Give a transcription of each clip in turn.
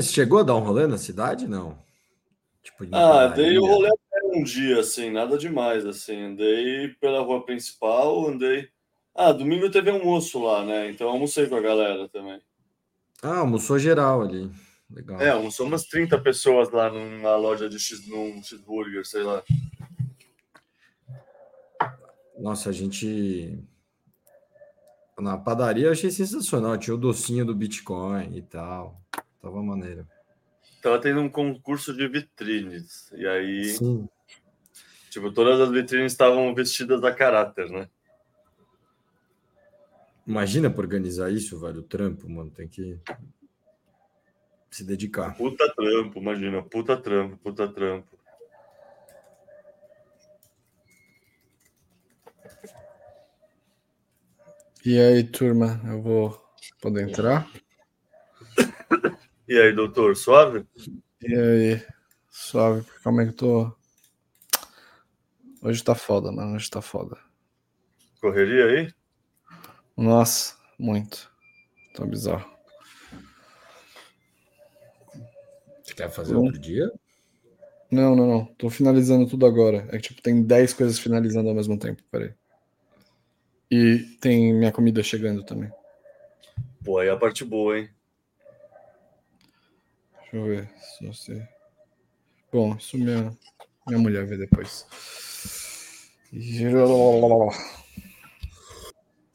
Você chegou a dar um rolê na cidade? Não. Tipo, ah, dei o rolê um dia, assim, nada demais, assim. Andei pela rua principal, andei. Ah, domingo teve almoço lá, né? Então almocei com a galera também. Ah, almoçou geral ali. Legal. É, almoçou umas 30 pessoas lá numa loja de X, num cheeseburger, sei lá. Nossa, a gente. Na padaria eu achei sensacional. Tinha o docinho do Bitcoin e tal. Tava maneiro. Tava tendo um concurso de vitrines. E aí. Sim. Tipo, todas as vitrines estavam vestidas a caráter, né? Imagina para organizar isso, velho. O trampo, mano. Tem que se dedicar. Puta trampo, imagina. Puta trampo, puta trampo. E aí, turma, eu vou poder entrar? E aí, doutor, suave? E aí, suave, como é que eu tô? Hoje tá foda, mano, hoje tá foda. Correria aí? Nossa, muito. Tá bizarro. Você quer fazer outro dia? Não, não, não. Tô finalizando tudo agora. É que, tipo, tem 10 coisas finalizando ao mesmo tempo. Peraí. E tem minha comida chegando também. Pô, aí é a parte boa, hein? Deixa eu ver se você. Bom, isso minha, minha mulher vê depois.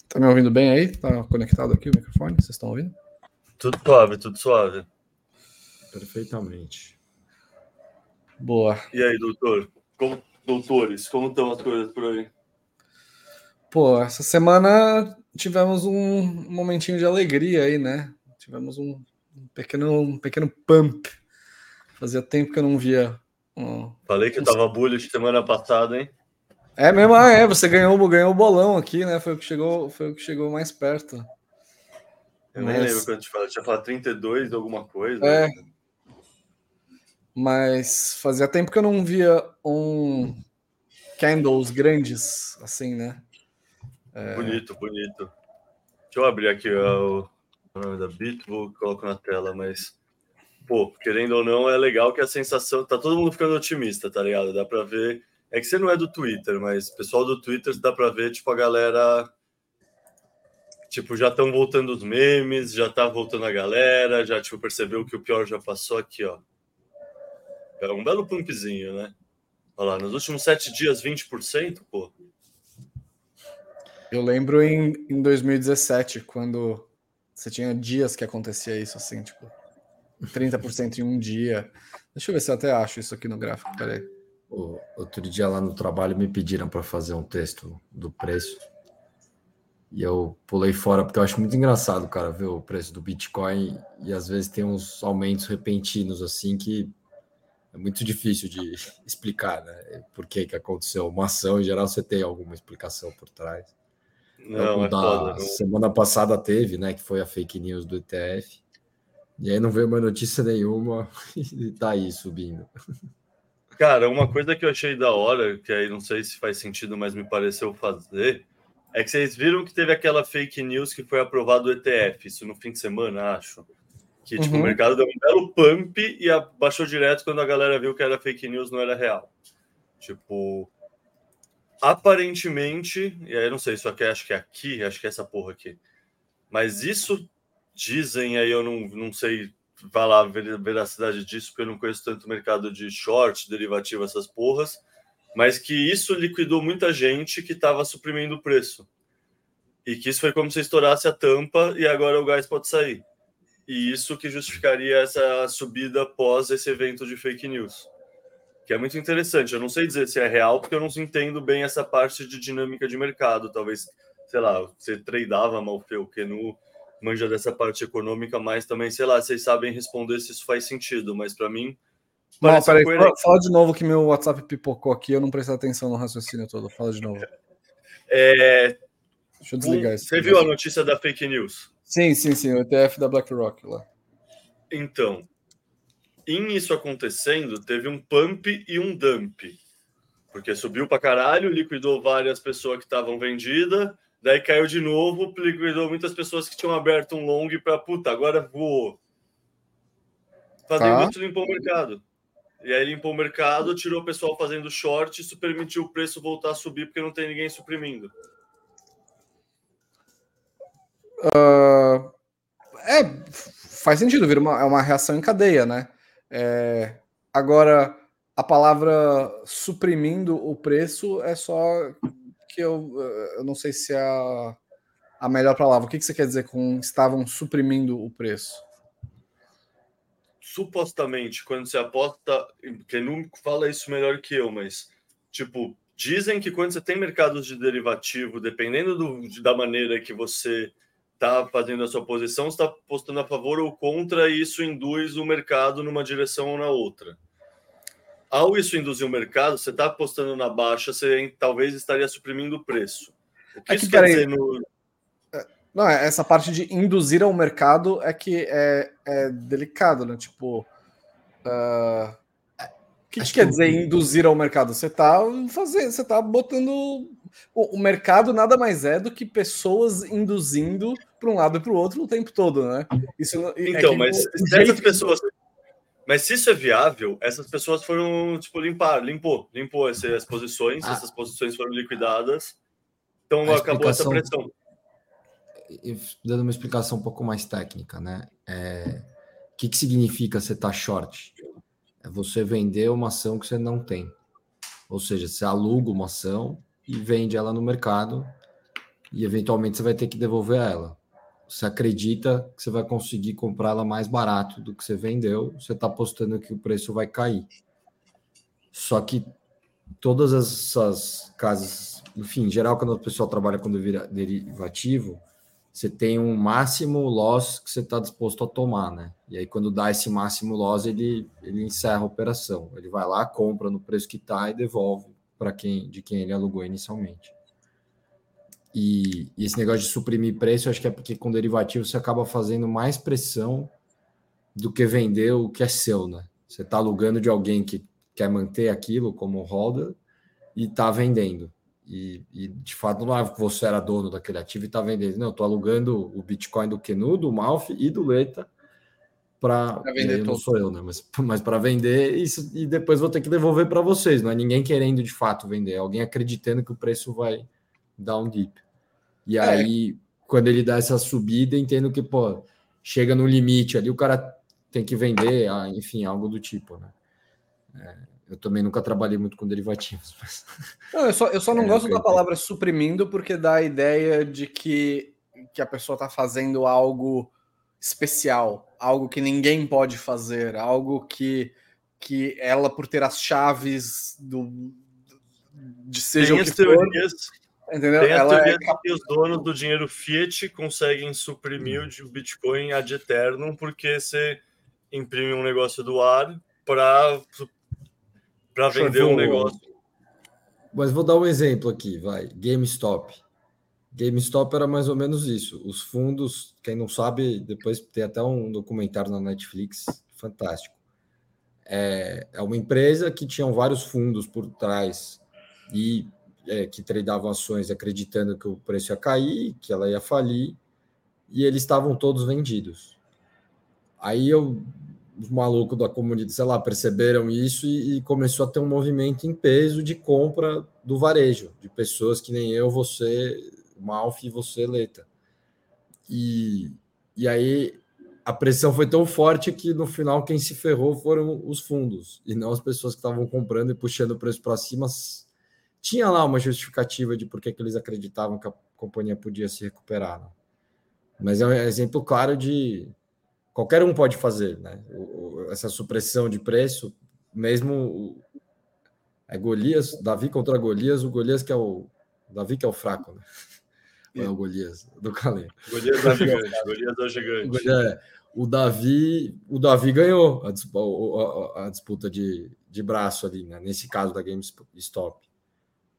Tá me ouvindo bem aí? Tá conectado aqui o microfone? Vocês estão ouvindo? Tudo suave, tudo suave. Perfeitamente. Boa. E aí, doutor? Como, doutores, como estão as coisas por aí? Pô, essa semana tivemos um momentinho de alegria aí, né? Tivemos um, pequeno, um pequeno pump. Fazia tempo que eu não via. Um... Falei que eu tava bullish semana passada, hein? É mesmo, ah, é, você ganhou, ganhou o bolão aqui, né? Foi o que chegou, foi o que chegou mais perto. Eu Mas... nem lembro quando te falei, tinha falado 32 alguma coisa. É. Mas fazia tempo que eu não via um candles grandes assim, né? É... Bonito, bonito. Deixa eu abrir aqui o, nome da Bit, vou coloco na tela, mas pô, querendo ou não, é legal que a sensação tá todo mundo ficando otimista, tá ligado? Dá para ver. É que você não é do Twitter, mas o pessoal do Twitter dá para ver, tipo, a galera tipo, já estão voltando os memes, já tá voltando a galera, já tipo percebeu que o pior já passou aqui, ó. É um belo pumpzinho, né? Olha lá, nos últimos sete dias, 20%, pô. Eu lembro em, em 2017, quando você tinha dias que acontecia isso, assim, tipo, 30% em um dia. Deixa eu ver se eu até acho isso aqui no gráfico, peraí. O, outro dia lá no trabalho me pediram para fazer um texto do preço. E eu pulei fora porque eu acho muito engraçado, cara, ver o preço do Bitcoin e às vezes tem uns aumentos repentinos assim que é muito difícil de explicar, né? Por que que aconteceu uma ação, em geral você tem alguma explicação por trás. Não, é da foda, não. semana passada teve, né, que foi a fake news do ETF. E aí não veio uma notícia nenhuma e tá aí subindo. Cara, uma coisa que eu achei da hora, que aí não sei se faz sentido, mas me pareceu fazer, é que vocês viram que teve aquela fake news que foi aprovado o ETF, isso no fim de semana, acho. Que tipo, uhum. o mercado deu um belo pump e abaixou direto quando a galera viu que era fake news, não era real. Tipo, aparentemente, e aí eu não sei, isso aqui acho que é aqui, acho que é essa porra aqui. Mas isso dizem aí, eu não, não sei falar a veracidade disso, porque eu não conheço tanto o mercado de short, derivativo, essas porras, mas que isso liquidou muita gente que estava suprimindo o preço. E que isso foi como se estourasse a tampa e agora o gás pode sair. E isso que justificaria essa subida após esse evento de fake news que é muito interessante. Eu não sei dizer se é real, porque eu não entendo bem essa parte de dinâmica de mercado. Talvez, sei lá, você tradeava mal o que no manja dessa parte econômica, mas também, sei lá, vocês sabem responder se isso faz sentido, mas para mim. Não, peraí, fala, fala, de novo que meu WhatsApp pipocou aqui, eu não prestei atenção no raciocínio todo. Fala de novo. É... Deixa eu desligar isso. Você viu a notícia da fake news? Sim, sim, sim, o ETF da BlackRock lá. Então, em isso acontecendo, teve um pump e um dump. Porque subiu para caralho, liquidou várias pessoas que estavam vendidas, daí caiu de novo, liquidou muitas pessoas que tinham aberto um long para puta, agora voou. Fazendo tá. isso, limpou o mercado. E aí limpou o mercado, tirou o pessoal fazendo short, isso permitiu o preço voltar a subir porque não tem ninguém suprimindo. Uh, é, faz sentido, vira uma, é uma reação em cadeia, né? É, agora, a palavra suprimindo o preço é só que eu, eu não sei se é a, a melhor palavra. O que, que você quer dizer com estavam suprimindo o preço? supostamente, quando você aposta, não fala isso melhor que eu, mas tipo, dizem que quando você tem mercados de derivativo, dependendo do, da maneira que você está fazendo a sua posição, está postando a favor ou contra, e isso induz o mercado numa direção ou na outra. Ao isso induzir o mercado, você está apostando na baixa, você talvez estaria suprimindo o preço. O que é isso quer dizer no, não, é, essa parte de induzir ao mercado é que é, é delicado, né? Tipo. Uh, o que, que quer dizer induzir ao mercado? Você está fazendo, você tá botando. O, o, mercado nada mais é do que pessoas induzindo para um lado e para o outro o tempo todo, né? Isso, é então, é mas se essas pessoas. Mas se isso é viável, essas pessoas foram, tipo, limpar, limpou, limpou essas posições, ah. essas posições foram liquidadas. Então acabou essa pressão dando uma explicação um pouco mais técnica, né? É, o que, que significa você estar tá short? É você vender uma ação que você não tem. Ou seja, você aluga uma ação e vende ela no mercado e eventualmente você vai ter que devolver ela. Você acredita que você vai conseguir comprar ela mais barato do que você vendeu, você está apostando que o preço vai cair. Só que todas essas casas, enfim, em geral, quando o pessoal trabalha com derivativo, você tem um máximo loss que você está disposto a tomar, né? E aí, quando dá esse máximo loss, ele, ele encerra a operação. Ele vai lá, compra no preço que está e devolve para quem de quem ele alugou inicialmente. E, e, esse negócio de suprimir preço, acho que é porque com derivativo você acaba fazendo mais pressão do que vender o que é seu, né? Você está alugando de alguém que quer manter aquilo como holder e está vendendo. E, e, de fato não é você era dono daquele ativo e está vendendo. Não, estou alugando o Bitcoin do Kenu, do Malf e do Leta para vender. Não sou eu, né? Mas, mas para vender isso e depois vou ter que devolver para vocês. Não é ninguém querendo de fato vender, é alguém acreditando que o preço vai dar um dip. E é. aí, quando ele dá essa subida, entendo que pô, chega no limite ali, o cara tem que vender, ah, enfim, algo do tipo, né? É. Eu também nunca trabalhei muito com derivativos. Mas... Não, eu só, eu só não é, gosto da palavra suprimindo porque dá a ideia de que, que a pessoa está fazendo algo especial, algo que ninguém pode fazer, algo que, que ela, por ter as chaves do, de seja Tem o que for... Teorias, entendeu? Tem ela é... que os donos do dinheiro fiat conseguem suprimir o Bitcoin ad eternum porque você imprime um negócio do ar para para vender um negócio. Mas vou dar um exemplo aqui, vai. GameStop. GameStop era mais ou menos isso. Os fundos, quem não sabe, depois tem até um documentário na Netflix fantástico. É, é uma empresa que tinha vários fundos por trás e é, que tradeavam ações acreditando que o preço ia cair, que ela ia falir, e eles estavam todos vendidos. Aí eu os malucos da comunidade, sei lá, perceberam isso e, e, começou a ter um movimento em peso de compra do varejo, de pessoas que nem eu, você, Malf e você, Leta. E, e aí a pressão foi tão forte que no final quem se ferrou foram os fundos e não as pessoas que estavam comprando e puxando o preço para cima. Tinha lá uma justificativa de por que eles acreditavam que a companhia podia se recuperar. Né? Mas é um exemplo claro de qualquer um pode fazer, né? essa supressão de preço, mesmo é Golias, Davi contra Golias, o Golias que é o Davi que é o fraco, né? É o Golias do Calém. Golias é gigante, Golias é gigante. É, o Davi, o Davi ganhou a, disputa, a disputa de, de braço ali, né? Nesse caso da GameStop.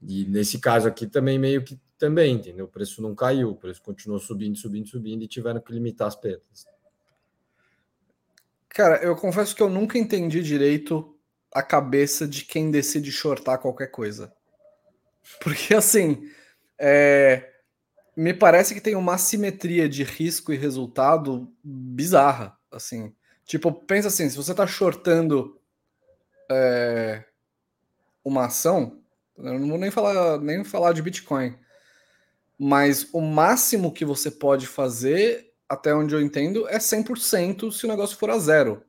E nesse caso aqui também meio que também, entendeu? O preço não caiu, o preço continuou subindo, subindo, subindo e tiveram que limitar as perdas. Cara, eu confesso que eu nunca entendi direito a cabeça de quem decide shortar qualquer coisa. Porque assim, é... me parece que tem uma simetria de risco e resultado bizarra, assim. Tipo, pensa assim, se você está shortando é, uma ação, eu não vou nem falar, nem falar de Bitcoin, mas o máximo que você pode fazer, até onde eu entendo, é 100% se o negócio for a zero.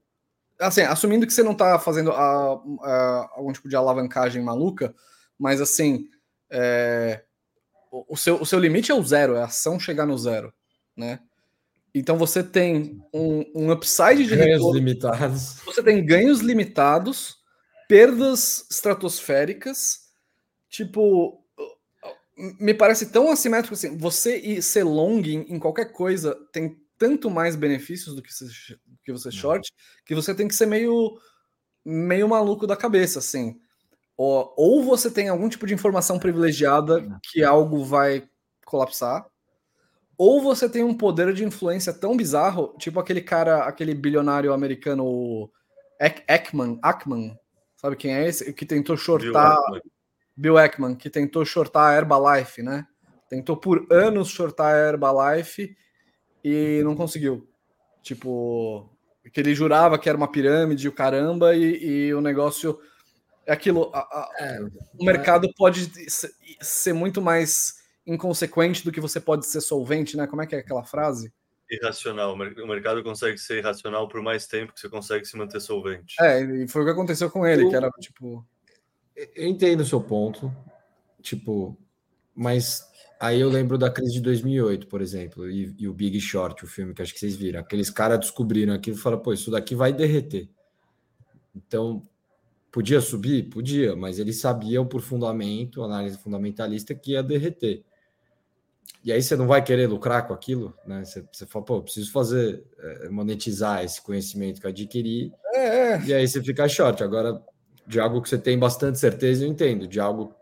Assim, assumindo que você não está fazendo a, a, algum tipo de alavancagem maluca, mas assim, é, o, seu, o seu limite é o zero, é a ação chegar no zero, né? Então você tem um, um upside de ganhos retorno, limitados. Você tem ganhos limitados, perdas estratosféricas. Tipo, me parece tão assimétrico assim. Você ser long em, em qualquer coisa tem tanto mais benefícios do que você, que você short que você tem que ser meio meio maluco da cabeça, assim. Ou, ou você tem algum tipo de informação privilegiada que algo vai colapsar, ou você tem um poder de influência tão bizarro, tipo aquele cara, aquele bilionário americano Ekman, Ackman, sabe quem é esse? Que tentou shortar Bill Ekman, que tentou shortar a Herbalife, né? Tentou por anos shortar a Herbalife e não conseguiu. Tipo, que ele jurava que era uma pirâmide, o caramba, e, e o negócio é aquilo. A, a, é, o mercado é... pode ser muito mais inconsequente do que você pode ser solvente, né? Como é que é aquela frase? Irracional. O mercado consegue ser irracional por mais tempo que você consegue se manter solvente. É, e foi o que aconteceu com ele, eu, que era tipo. Eu entendo o seu ponto, tipo, mas aí eu lembro da crise de 2008, por exemplo, e, e o Big Short, o filme que acho que vocês viram. Aqueles caras descobriram aquilo e falaram, pô, isso daqui vai derreter. Então, podia subir? Podia, mas eles sabiam por fundamento, análise fundamentalista, que ia derreter. E aí você não vai querer lucrar com aquilo, né? Você, você fala, pô, preciso fazer, é, monetizar esse conhecimento que eu adquiri. É, é. E aí você fica short. Agora, de algo que você tem bastante certeza, eu entendo. De algo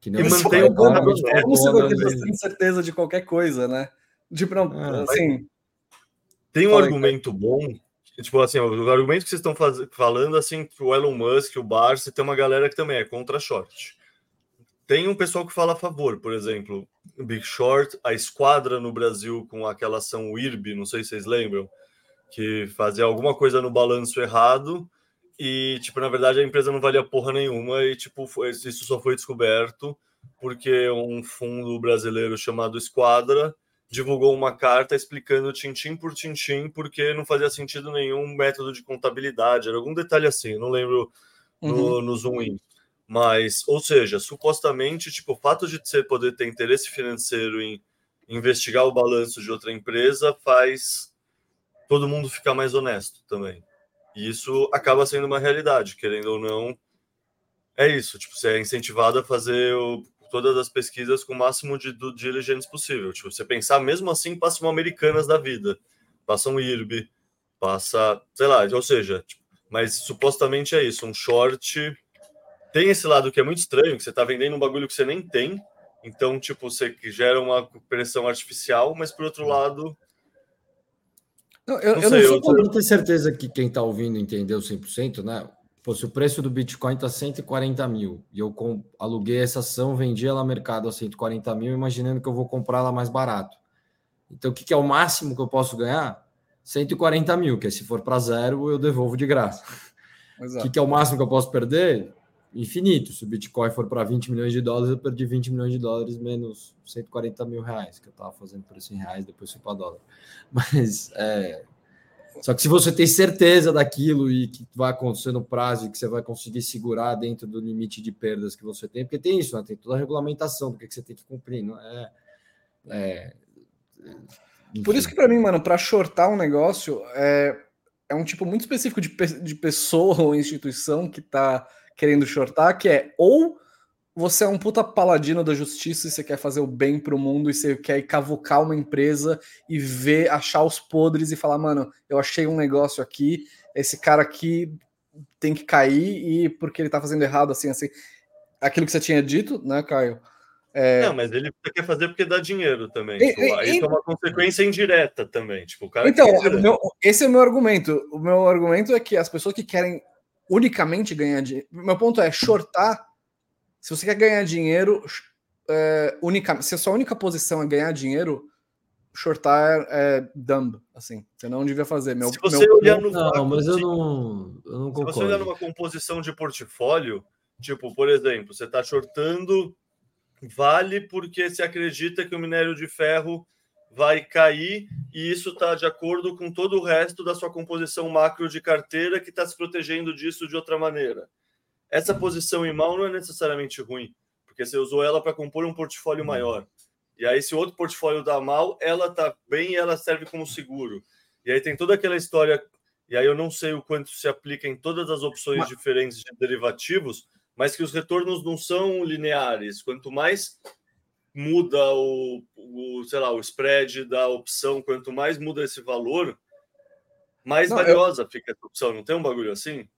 que não... E mantém o como você vai ter bastante certeza de qualquer coisa, né? Tipo, não, ah, assim... Tem um argumento aí. bom tipo assim, o argumento que vocês estão faz... falando, assim, o Elon Musk, o Barça, tem uma galera que também é contra short. Tem um pessoal que fala a favor, por exemplo, Big Short, a esquadra no Brasil com aquela ação IRB, não sei se vocês lembram, que fazia alguma coisa no balanço errado e, tipo, na verdade a empresa não valia porra nenhuma e, tipo, isso só foi descoberto porque um fundo brasileiro chamado Esquadra divulgou uma carta explicando tintim por tintim porque não fazia sentido nenhum método de contabilidade, era algum detalhe assim, não lembro no, uhum. no Zoom In. Mas, ou seja, supostamente, tipo, o fato de você poder ter interesse financeiro em investigar o balanço de outra empresa faz todo mundo ficar mais honesto também. E isso acaba sendo uma realidade, querendo ou não. É isso, tipo, você é incentivado a fazer o, todas as pesquisas com o máximo de due diligence possível. Tipo, você pensar, mesmo assim, passam americanas da vida, passam IRB, passa, sei lá, ou seja, tipo, mas supostamente é isso, um short tem esse lado que é muito estranho, que você está vendendo um bagulho que você nem tem. Então, tipo, você gera uma pressão artificial, mas por outro lado. Não, eu não, eu sei, eu, não tenho certeza que quem está ouvindo entendeu 100%, né? Pô, se o preço do Bitcoin está 140 mil e eu com, aluguei essa ação, vendi ela no mercado a 140 mil, imaginando que eu vou comprar ela mais barato. Então, o que, que é o máximo que eu posso ganhar? 140 mil, que se for para zero, eu devolvo de graça. O que, que é o máximo que eu posso perder? infinito. Se o Bitcoin for para 20 milhões de dólares, eu perdi 20 milhões de dólares menos 140 mil reais, que eu estava fazendo preço em reais, depois fui para dólar. Mas é. Só que se você tem certeza daquilo e que vai acontecer no prazo e que você vai conseguir segurar dentro do limite de perdas que você tem, porque tem isso, né? tem toda a regulamentação do que, você tem que cumprir, não é? é Por isso que para mim, mano, para shortar um negócio é, é um tipo muito específico de, de pessoa ou instituição que está querendo shortar, que é ou você é um puta paladino da justiça e você quer fazer o bem pro mundo e você quer cavucar uma empresa e ver, achar os podres e falar, mano, eu achei um negócio aqui, esse cara aqui tem que cair e porque ele tá fazendo errado, assim, assim. Aquilo que você tinha dito, né, Caio? É... Não, mas ele quer fazer porque dá dinheiro também. E, tipo, aí e... é uma consequência indireta também. Tipo, o cara então, meu, esse é o meu argumento. O meu argumento é que as pessoas que querem unicamente ganhar dinheiro. Meu ponto é shortar. Se você quer ganhar dinheiro, é, única, se a sua única posição é ganhar dinheiro, shortar é, é dumb, assim. Você não devia fazer. Meu, Se você meu, olhar no Não, mas eu não, eu não Se você olhar concordo. numa composição de portfólio, tipo, por exemplo, você está shortando vale porque se acredita que o minério de ferro vai cair e isso está de acordo com todo o resto da sua composição macro de carteira que está se protegendo disso de outra maneira. Essa posição em mal não é necessariamente ruim, porque você usou ela para compor um portfólio maior. E aí, se o outro portfólio dá mal, ela tá bem e ela serve como seguro. E aí tem toda aquela história, e aí eu não sei o quanto se aplica em todas as opções Mas- diferentes de derivativos, mas que os retornos não são lineares. Quanto mais muda o, o sei lá, o spread da opção, quanto mais muda esse valor, mais Não, eu- valiosa fica essa opção. Não tem um bagulho assim?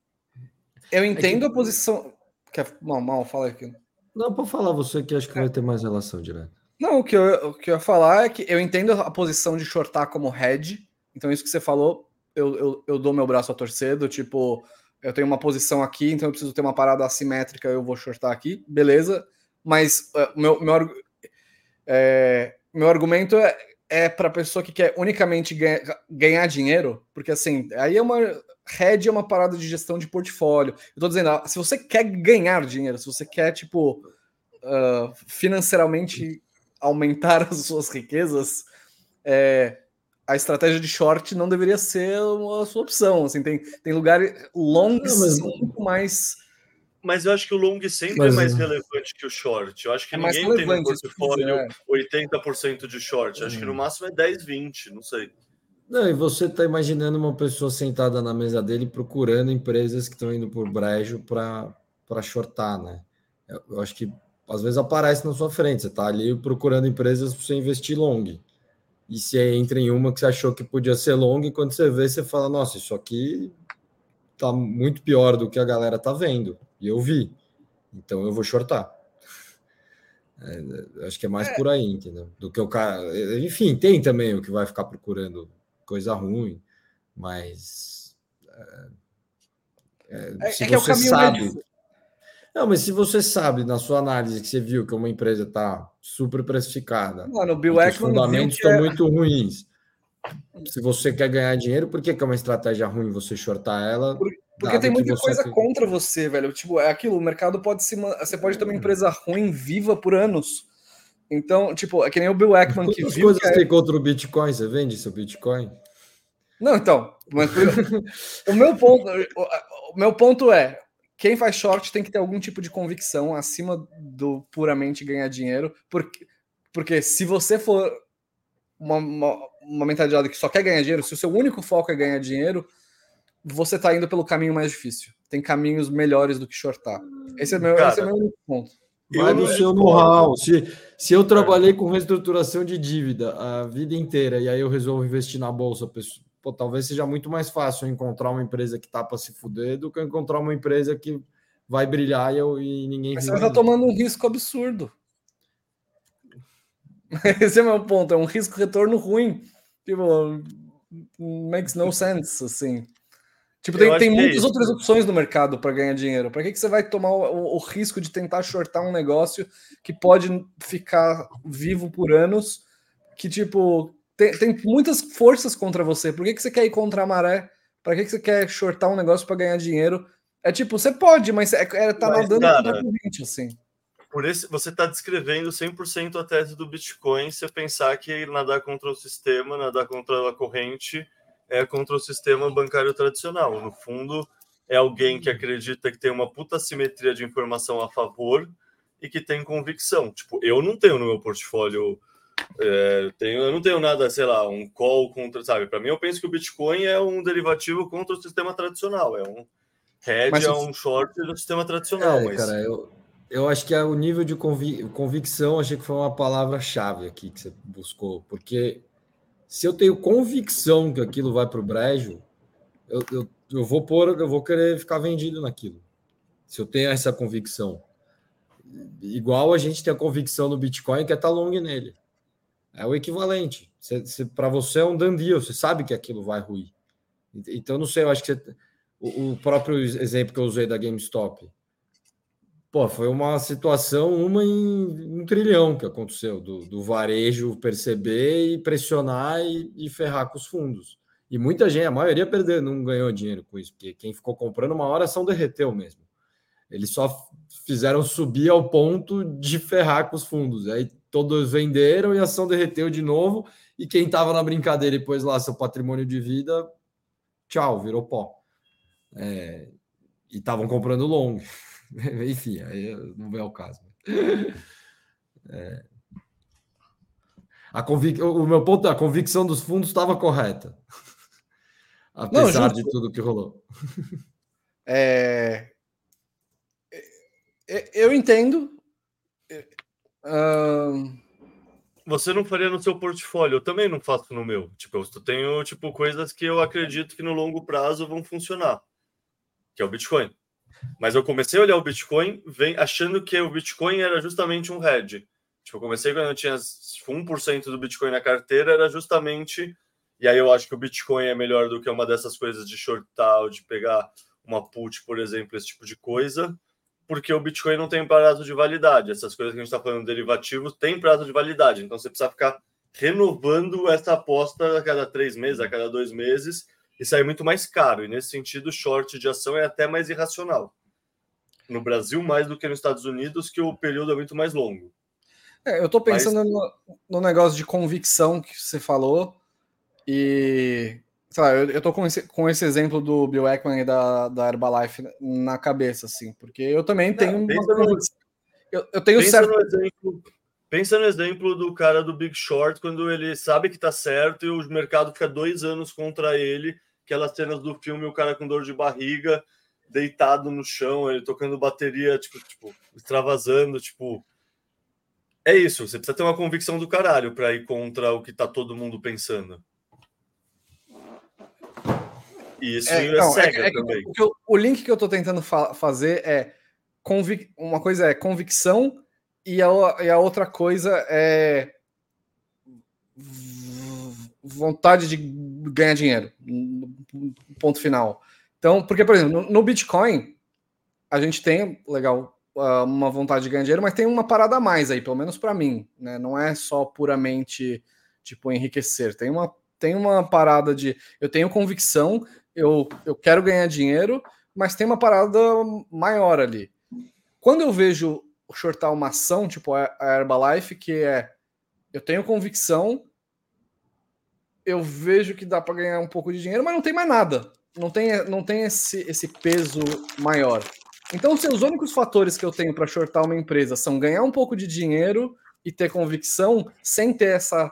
Eu entendo a posição. Quer... Mal, mal, fala aqui. Não, pode falar você que acho que vai ter mais relação direta. Não, o que, eu, o que eu ia falar é que eu entendo a posição de shortar como head. Então, isso que você falou, eu, eu, eu dou meu braço a torcer, do tipo, eu tenho uma posição aqui, então eu preciso ter uma parada assimétrica, eu vou shortar aqui, beleza. Mas é, meu, meu, é, meu argumento é, é para pessoa que quer unicamente ganha- ganhar dinheiro, porque assim, aí é uma. Head é uma parada de gestão de portfólio. Eu tô dizendo, ah, se você quer ganhar dinheiro, se você quer, tipo, ah, financeiramente aumentar as suas riquezas, é, a estratégia de short não deveria ser a sua opção. Assim, tem, tem lugares longs Não, mas- muito mais. Mas eu acho que o long sempre Mas, é mais relevante que o short. Eu acho que É ninguém tem no eu portfólio dizer, 80% de short. Acho que no máximo é 10, 20, não sei. Não, e você está imaginando uma pessoa sentada na mesa dele procurando empresas que estão indo por brejo para shortar, né? Eu, eu acho que às vezes aparece na sua frente, você está ali procurando empresas para você investir long. E você entra em uma que você achou que podia ser long, e quando você vê, você fala, nossa, isso aqui tá muito pior do que a galera tá vendo. E eu vi. Então eu vou shortar. É, acho que é mais por aí, entendeu? Do que o cara. Enfim, tem também o que vai ficar procurando coisa ruim, mas. É, É, se é que é o você sabe. Não, mas se você sabe na sua análise que você viu que uma empresa está super precificada, Mano, o Bill os fundamentos estão é- muito ruins. Se você quer ganhar dinheiro, por que, que é uma estratégia ruim você shortar ela? Porque dado tem muita coisa tem- contra você, velho. Tipo, é aquilo, o mercado pode se. Você pode ter uma empresa ruim viva por anos. Então, tipo, é que nem o Bill Ackman que Quantas viu. coisas que é- tem contra o Bitcoin? Você vende seu Bitcoin? Não, então. Mas o meu ponto, o, o meu ponto é: quem faz short tem que ter algum tipo de convicção acima do puramente ganhar dinheiro. Porque, porque se você for uma, uma, uma mentalidade que só quer ganhar dinheiro, se o seu único foco é ganhar dinheiro, você tá indo pelo caminho mais difícil. Tem caminhos melhores do que shortar. Esse é meu, Cara, esse é meu único ponto. Vai Eu no seu know-how. Se, se eu trabalhei com reestruturação de dívida a vida inteira e aí eu resolvo investir na bolsa, pô, talvez seja muito mais fácil encontrar uma empresa que tá para se fuder do que encontrar uma empresa que vai brilhar e, eu, e ninguém Mas você ainda. tomando um risco absurdo. Esse é o meu ponto, é um risco-retorno ruim. Tipo, makes no sense, assim. Tipo, tem, tem é muitas isso. outras opções no mercado para ganhar dinheiro. Para que, que você vai tomar o, o- o risco de tentar shortar um negócio que pode ficar vivo por anos? Que, tipo, tem, tem muitas forças contra você. Por que, que você quer ir contra a maré? Para que, que você quer shortar um negócio para ganhar dinheiro? É tipo, você pode, mas é, é, tá Mas, nadando cara, contra a corrente, assim. Por esse, você está descrevendo 100% a tese do Bitcoin, você pensar que nadar contra o sistema, nadar contra a corrente, é contra o sistema bancário tradicional. No fundo, é alguém que acredita que tem uma puta simetria de informação a favor e que tem convicção. Tipo, eu não tenho no meu portfólio, é, tenho, eu não tenho nada, sei lá, um call contra, sabe? Para mim, eu penso que o Bitcoin é um derivativo contra o sistema tradicional, é um hedge, Mas é um short do sistema tradicional. É, mas... cara, eu, eu acho que é o nível de convi- convicção, achei que foi uma palavra-chave aqui que você buscou, porque se eu tenho convicção que aquilo vai para o brejo, eu, eu, eu vou pôr, eu vou querer ficar vendido naquilo. Se eu tenho essa convicção. Igual a gente tem a convicção no Bitcoin que é estar long nele. É o equivalente. Para você é um deal, você sabe que aquilo vai ruir. Então, não sei, eu acho que você, o, o próprio exemplo que eu usei da GameStop pô, foi uma situação, uma em um trilhão que aconteceu, do, do varejo perceber e pressionar e, e, ferrar com os fundos. E muita gente, a maioria perdeu, não ganhou dinheiro com isso, porque quem ficou comprando uma hora são derreteu mesmo. Eles só fizeram subir ao ponto de ferrar com os fundos. Aí todos venderam e a ação derreteu de novo. E quem estava na brincadeira e pôs lá seu patrimônio de vida, tchau, virou pó. É, e estavam comprando long. Enfim, aí não é o caso. É, a convic... O meu ponto é a convicção dos fundos estava correta. Apesar não, de tudo que rolou. É... Eu entendo. Uh... Você não faria no seu portfólio, eu também não faço no meu. Tipo, eu tenho tipo coisas que eu acredito que no longo prazo vão funcionar, que é o Bitcoin. Mas eu comecei a olhar o Bitcoin vem achando que o Bitcoin era justamente um hedge. Tipo, eu comecei quando eu tinha 1% do Bitcoin na carteira, era justamente. E aí eu acho que o Bitcoin é melhor do que uma dessas coisas de shortar ou de pegar uma put, por exemplo, esse tipo de coisa porque o Bitcoin não tem prazo de validade. Essas coisas que a gente está falando derivativos têm prazo de validade. Então você precisa ficar renovando essa aposta a cada três meses, a cada dois meses, e sai muito mais caro. E nesse sentido, o short de ação é até mais irracional. No Brasil, mais do que nos Estados Unidos, que o período é muito mais longo. É, eu estou pensando Mas... no, no negócio de convicção que você falou. E sei lá, eu, tô com esse, com esse exemplo do Bill Ekman e da, da Herbalife na cabeça, assim, porque eu também tenho Não, uma no, eu, eu tenho pensa certo. No exemplo, pensa no exemplo do cara do Big Short, quando ele sabe que tá certo e o mercado fica dois anos contra ele, aquelas cenas do filme, o cara com dor de barriga, deitado no chão, ele tocando bateria, tipo, tipo extravasando, tipo. É isso, você precisa ter uma convicção do caralho para ir contra o que tá todo mundo pensando. Isso é, não, é, é também. O, o, link que eu estou tentando fa fazer é convic uma coisa é convicção e a, e a outra coisa é vontade de ganhar dinheiro. Ponto final. Então, porque, por exemplo, no, Bitcoin, a gente tem, legal, ah, uma vontade de ganhar dinheiro, mas tem uma parada a mais aí, pelo menos para mim. Né? Não é só puramente tipo enriquecer. Tem uma, tem uma parada de eu tenho convicção eu, eu quero ganhar dinheiro, mas tem uma parada maior ali. Quando eu vejo shortar uma ação, tipo a Herbalife, que é eu tenho convicção, eu vejo que dá para ganhar um pouco de dinheiro, mas não tem mais nada. Não tem, não tem esse, esse peso maior. Então, se os únicos fatores que eu tenho para shortar uma empresa são ganhar um pouco de dinheiro e ter convicção, sem ter essa,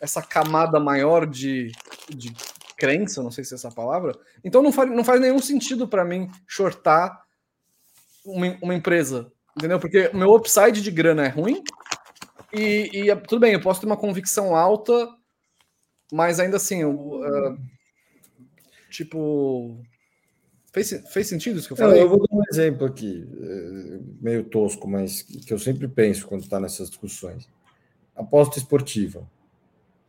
essa camada maior de, de crença, não sei se é essa palavra. Então não faz, não faz nenhum sentido para mim shortar uma, uma, empresa, entendeu? Porque o meu upside de grana é ruim e, e, é, tudo bem, eu posso ter uma convicção alta, mas ainda assim, eu, uh, tipo. Fez, fez sentido isso que eu falei? Eu, eu vou dar um exemplo aqui, é, meio tosco, mas que eu sempre penso quando está nessas discussões. Aposta esportiva.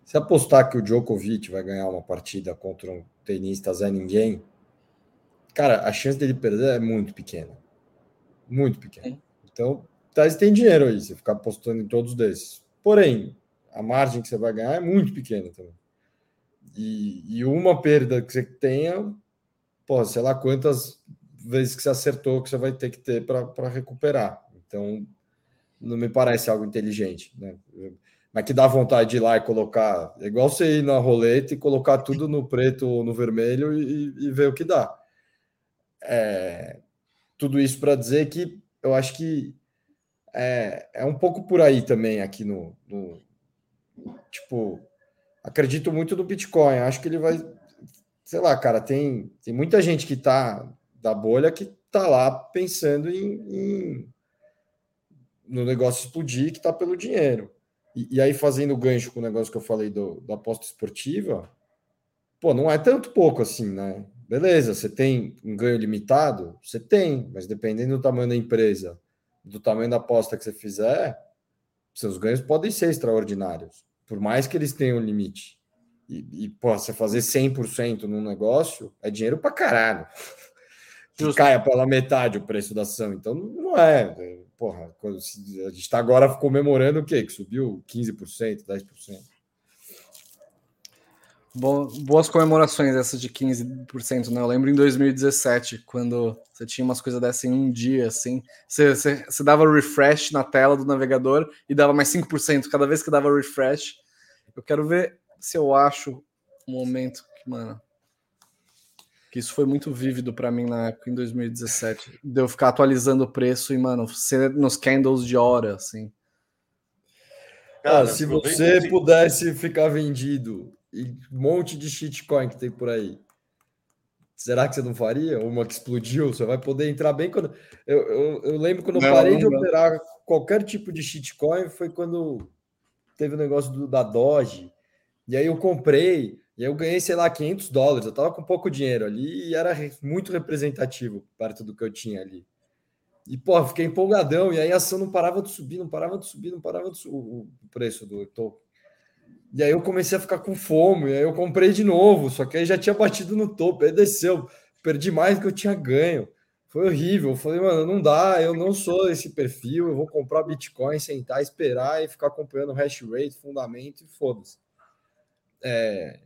Se apostar que o Djokovic vai ganhar uma partida contra um tenista Zé Ninguém, cara, a chance dele perder é muito pequena. Muito pequena. Então, tá, você tem dinheiro aí, você ficar apostando em todos desses. Porém, a margem que você vai ganhar é muito pequena também. E, e uma perda que você tenha, pô, sei lá quantas vezes que você acertou que você vai ter que ter para recuperar. Então, não me parece algo inteligente. Né? mas que dá vontade de ir lá e colocar, é igual você ir na roleta e colocar tudo no preto ou no vermelho e, e ver o que dá. É, tudo isso para dizer que eu acho que é, é um pouco por aí também aqui no, no, tipo acredito muito no Bitcoin acho que ele vai sei lá cara tem, tem muita gente que tá da bolha que tá lá pensando em, em no negócio explodir que tá pelo dinheiro e, e, aí, fazendo gancho com o negócio que eu falei do, da aposta esportiva, pô, não é tanto pouco assim, né? Beleza, você tem um ganho limitado? Você tem, mas dependendo do tamanho da empresa, do tamanho da aposta que você fizer, seus ganhos podem ser extraordinários, por mais que eles tenham limite. E, e pô, você fazer 100% num negócio é dinheiro pra caralho. que caia pela metade o preço da ação. Então não é. Porra, a gente está agora comemorando o quê? Que subiu 15%, 10%. Boas comemorações essas de 15%, né? Eu lembro em 2017, quando você tinha umas coisas dessas em um dia, assim. Você, você, você dava refresh na tela do navegador e dava mais 5% cada vez que dava refresh. Eu quero ver se eu acho um momento que, mano, que isso foi muito vívido para mim na época, em 2017. De eu ficar atualizando o preço e, mano, ser nos candles de hora, assim. Cara, ah, se você pudesse ficar vendido e um monte de shitcoin que tem por aí, será que você não faria? Uma que explodiu, você vai poder entrar bem quando. Eu, eu, eu lembro quando não, eu parei não, de não. operar qualquer tipo de shitcoin, foi quando teve o negócio do, da Doge, e aí eu comprei. E eu ganhei, sei lá, 500 dólares. Eu tava com pouco dinheiro ali e era muito representativo perto do que eu tinha ali. E, pô, fiquei empolgadão. E aí a ação não parava de subir, não parava de subir, não parava de subir o preço do token. E aí eu comecei a ficar com fome. E aí eu comprei de novo. Só que aí já tinha batido no topo. Aí desceu. Perdi mais do que eu tinha ganho. Foi horrível. Eu falei, mano, não dá. Eu não sou esse perfil. Eu vou comprar Bitcoin, sentar, esperar e ficar acompanhando hash rate, fundamento e foda-se. É,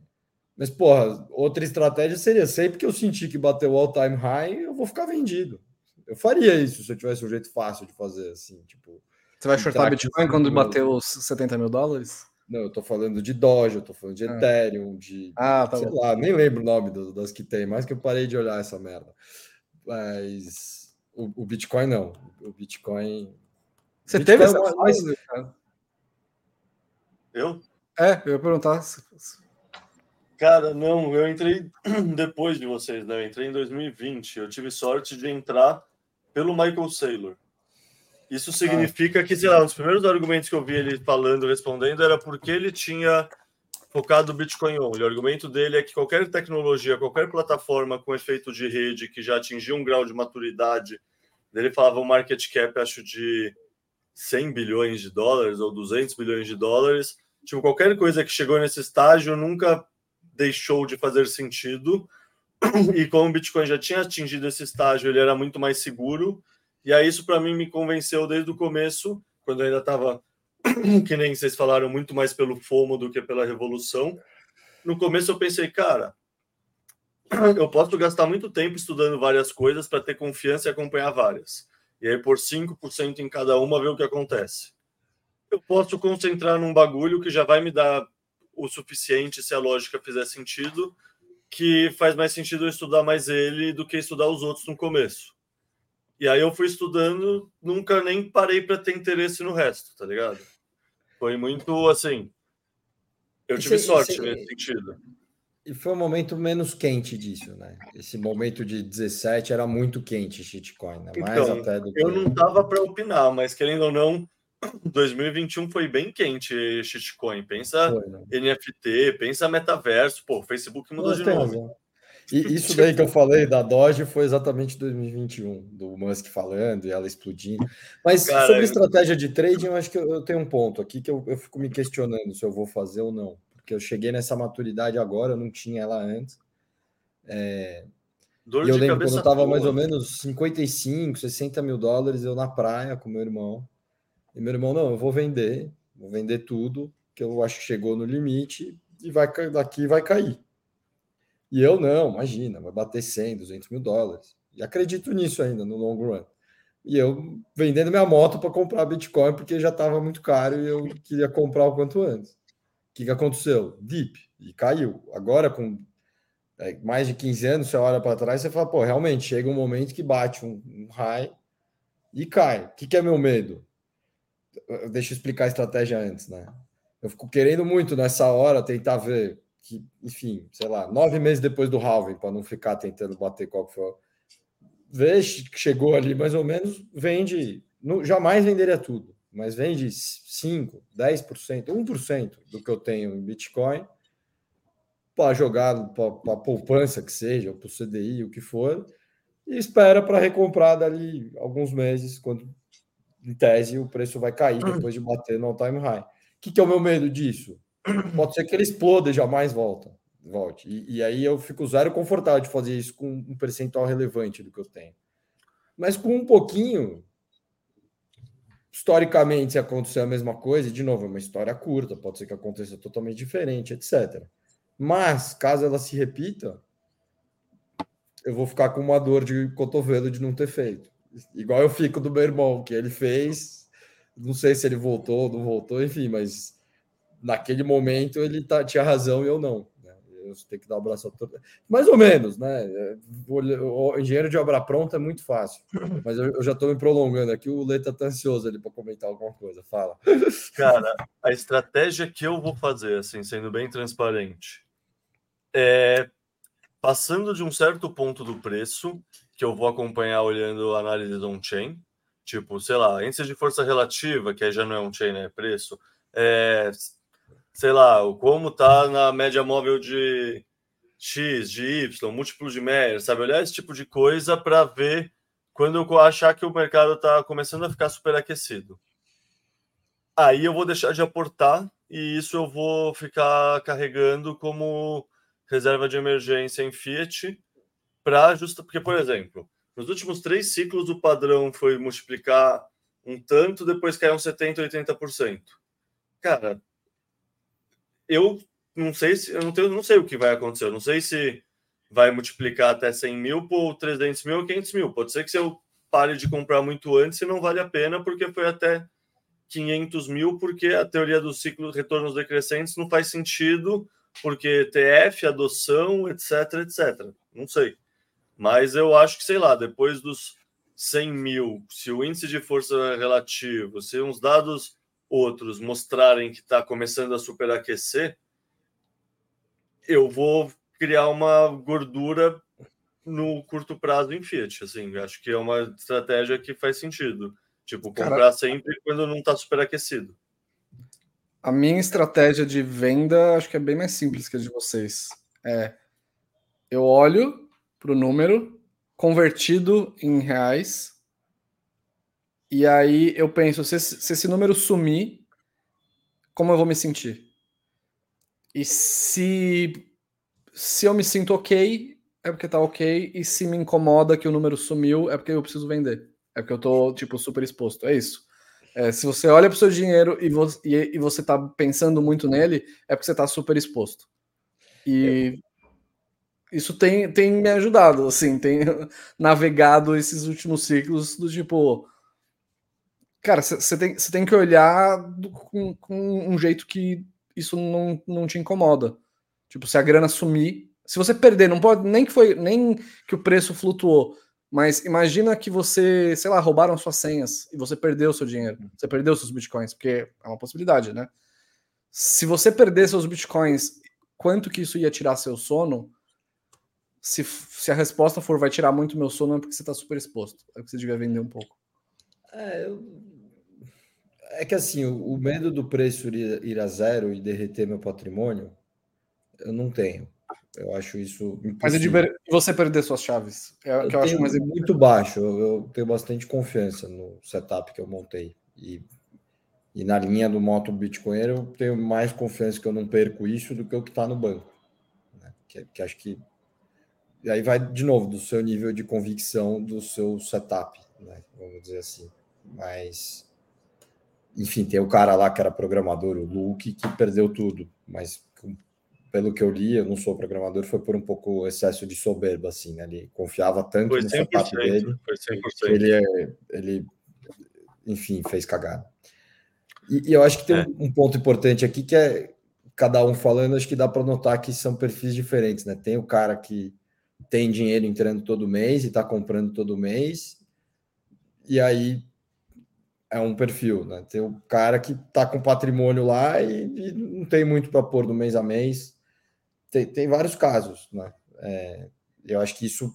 mas, porra, outra estratégia seria sempre que eu sentir que bateu o all-time high, eu vou ficar vendido. Eu faria isso se eu tivesse um jeito fácil de fazer, assim, tipo... Você vai shortar Bitcoin quando bateu os 70 mil dólares? Não, eu tô falando de Doge, eu tô falando de ah. Ethereum, de... Ah, tá sei bom. lá, nem lembro o nome das, das que tem, mais que eu parei de olhar essa merda. Mas o, o Bitcoin não. O Bitcoin... Você Bitcoin teve essa fase, cara? Eu? É, eu ia perguntar Cara, não, eu entrei depois de vocês, né? Eu entrei em 2020. Eu tive sorte de entrar pelo Michael Saylor. Isso significa que, sei lá, um dos primeiros argumentos que eu vi ele falando, respondendo, era porque ele tinha focado no Bitcoin only. O argumento dele é que qualquer tecnologia, qualquer plataforma com efeito de rede que já atingiu um grau de maturidade, ele falava um market cap, acho, de 100 bilhões de dólares ou 200 bilhões de dólares. Tipo, qualquer coisa que chegou nesse estágio nunca deixou de fazer sentido. E como o Bitcoin já tinha atingido esse estágio, ele era muito mais seguro. E aí isso para mim me convenceu desde o começo, quando eu ainda estava, que nem vocês falaram, muito mais pelo FOMO do que pela revolução. No começo eu pensei, cara, eu posso gastar muito tempo estudando várias coisas para ter confiança e acompanhar várias. E aí, por 5% em cada uma, ver o que acontece. Eu posso concentrar num bagulho que já vai me dar o suficiente se a lógica fizer sentido, que faz mais sentido eu estudar mais ele do que estudar os outros no começo. E aí eu fui estudando, nunca nem parei para ter interesse no resto, tá ligado? Foi muito assim. Eu tive sorte nesse sentido. E foi um momento menos quente disso, né? Esse momento de 17 era muito quente, shitcoin, né? Mais então, até do que... Eu não tava para opinar, mas querendo ou não, 2021 foi bem quente shitcoin. Pensa foi, né? NFT, pensa metaverso. Pô, o Facebook mudou de nome. Razão. E isso daí que eu falei da Doge foi exatamente 2021, do Musk falando e ela explodindo. Mas Cara, sobre estratégia de trading, eu acho que eu, tenho um ponto aqui que eu, eu fico me questionando se eu vou fazer ou não. Porque eu cheguei nessa maturidade agora, eu não tinha ela antes. É... Dor e eu lembro quando eu estava mais ou menos 55, 60 mil dólares, eu na praia com meu irmão. E meu irmão, não, eu vou vender, vou vender tudo, que eu acho que chegou no limite e vai daqui vai cair. E eu não, imagina, vai bater 100, 200 mil dólares. E acredito nisso ainda no long run. E eu vendendo minha moto para comprar Bitcoin porque já estava muito caro e eu queria comprar o quanto antes. O que, que aconteceu? Deep e caiu. Agora, com é, mais de 15 anos, você olha para trás e fala, pô, realmente chega um momento que bate um, high e cai. O que, que é meu medo? deixa eu explicar a estratégia antes, né? Eu fico querendo muito nessa hora tentar ver que, enfim, sei lá, nove meses depois do halving, para não ficar tentando bater qual que foi. Vê que chegou ali mais ou menos, vende, não, jamais venderia tudo, mas vende 5, 10%, 1% do que eu tenho em Bitcoin para jogar para a poupança que seja, para o CDI, o que for, e espera para recomprar dali alguns meses, quando em tese, o preço vai cair hum. depois de bater no all-time high. O que, que, é o meu medo disso? Pode ser que ele exploda e jamais volta. volte. E, e, aí eu fico zero confortável de fazer isso com um percentual relevante do que eu tenho. Mas com um pouquinho, historicamente, se acontecer a mesma coisa, de novo, é uma história curta, pode ser que aconteça totalmente diferente, etc. Mas, caso ela se repita, eu vou ficar com uma dor de cotovelo de não ter feito. Igual eu fico do meu irmão, que ele fez, não sei se ele voltou, não voltou, enfim, mas naquele momento ele tá, tinha razão e eu não. Né? Eu tenho que dar o um abraço a todo. Mais ou menos, né? O engenheiro de obra pronta é muito fácil, mas eu, eu já estou me prolongando aqui. O Leta tá ansioso ali para comentar alguma coisa. Fala. Cara, a estratégia que eu vou fazer, assim, sendo bem transparente, é passando de um certo ponto do preço, que eu vou acompanhar olhando a análise on-chain, tipo, sei lá, índice de força relativa, que aí já não é on-chain, né, é preço, é, sei lá, como tá na média móvel de X, de Y, múltiplo de Meyer, sabe? Olhar esse tipo de coisa para ver quando eu achar que o mercado está começando a ficar superaquecido. Aí eu vou deixar de aportar e isso eu vou ficar carregando como reserva de emergência em Fiat para justa porque por exemplo nos últimos três ciclos o padrão foi multiplicar um tanto depois caiu um 70 80% cara eu não sei se eu não, tenho, não sei o que vai acontecer eu não sei se vai multiplicar até 100 mil por 300 mil ou 500 mil pode ser que se eu pare de comprar muito antes e não vale a pena porque foi até 500 mil porque a teoria do ciclo de retornos decrescentes não faz sentido porque TF, adoção, etc, etc. Não sei. Mas eu acho que, sei lá, depois dos 100 mil, se o índice de força relativo, se uns dados outros mostrarem que está começando a superaquecer, eu vou criar uma gordura no curto prazo em Fiat. Assim, acho que é uma estratégia que faz sentido. Tipo, comprar Cara... sempre quando não está superaquecido. A minha estratégia de venda acho que é bem mais simples que a de vocês. É, eu olho para o número convertido em reais e aí eu penso se, se esse número sumir, como eu vou me sentir? E se se eu me sinto ok, é porque tá ok, e se me incomoda que o número sumiu, é porque eu preciso vender. É porque eu tô, tipo, super exposto. É isso. É, se você olha para o seu dinheiro e você, e, e você tá pensando muito nele, é porque você está super exposto. E é. isso tem, tem me ajudado, assim, tem navegado esses últimos ciclos do tipo. Cara, você tem, tem que olhar do, com, com um jeito que isso não, não te incomoda. Tipo, se a grana sumir, se você perder, não pode nem que foi nem que o preço flutuou, mas imagina que você, sei lá, roubaram suas senhas e você perdeu seu dinheiro. Você perdeu seus bitcoins, porque é uma possibilidade, né? Se você perder seus bitcoins, quanto que isso ia tirar seu sono? Se, se a resposta for vai tirar muito meu sono, é porque você está super exposto. É que você devia vender um pouco. É, eu... é que assim, o, o medo do preço ir, ir a zero e derreter meu patrimônio, eu não tenho. Eu acho isso impossível. Mas você perder suas chaves? É, eu, que eu acho mais muito baixo. Eu, eu, tenho bastante confiança no setup que eu montei. E, e na linha do moto Bitcoin, eu tenho mais confiança que eu não perco isso do que o que está no banco. Né? Que, que acho que. E aí vai, de novo, do seu nível de convicção do seu setup, né? vamos dizer assim. Mas, enfim, tem o cara lá que era programador, o Luke, que perdeu tudo, mas pelo que eu li, eu não sou programador, foi por um pouco excesso de soberba, assim, né? Ele confiava tanto foi no setup dele foi 100%. que ele, ele, enfim, fez cagada. E, e, eu acho que tem é. um, um ponto importante aqui que é cada um falando, acho que dá para notar que são perfis diferentes, né? Tem o cara que tem dinheiro entrando todo mês e está comprando todo mês, e aí é um perfil, né? Tem o cara que está com patrimônio lá e, e não tem muito para pôr do mês a mês, tem, tem vários casos, né? É, eu acho que isso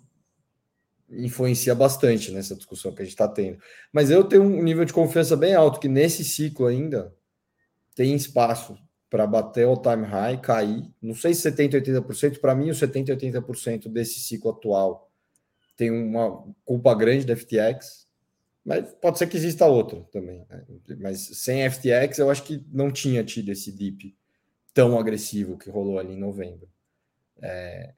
influencia bastante nessa discussão que a gente está tendo. Mas eu tenho um nível de confiança bem alto que nesse ciclo ainda tem espaço para bater o time high, cair. Não sei se 70%, 80%. Para mim, o 70%, 80% desse ciclo atual tem uma culpa grande da FTX, mas pode ser que exista outra também. Né? Mas sem FTX, eu acho que não tinha tido esse dip tão agressivo que rolou ali em novembro. É,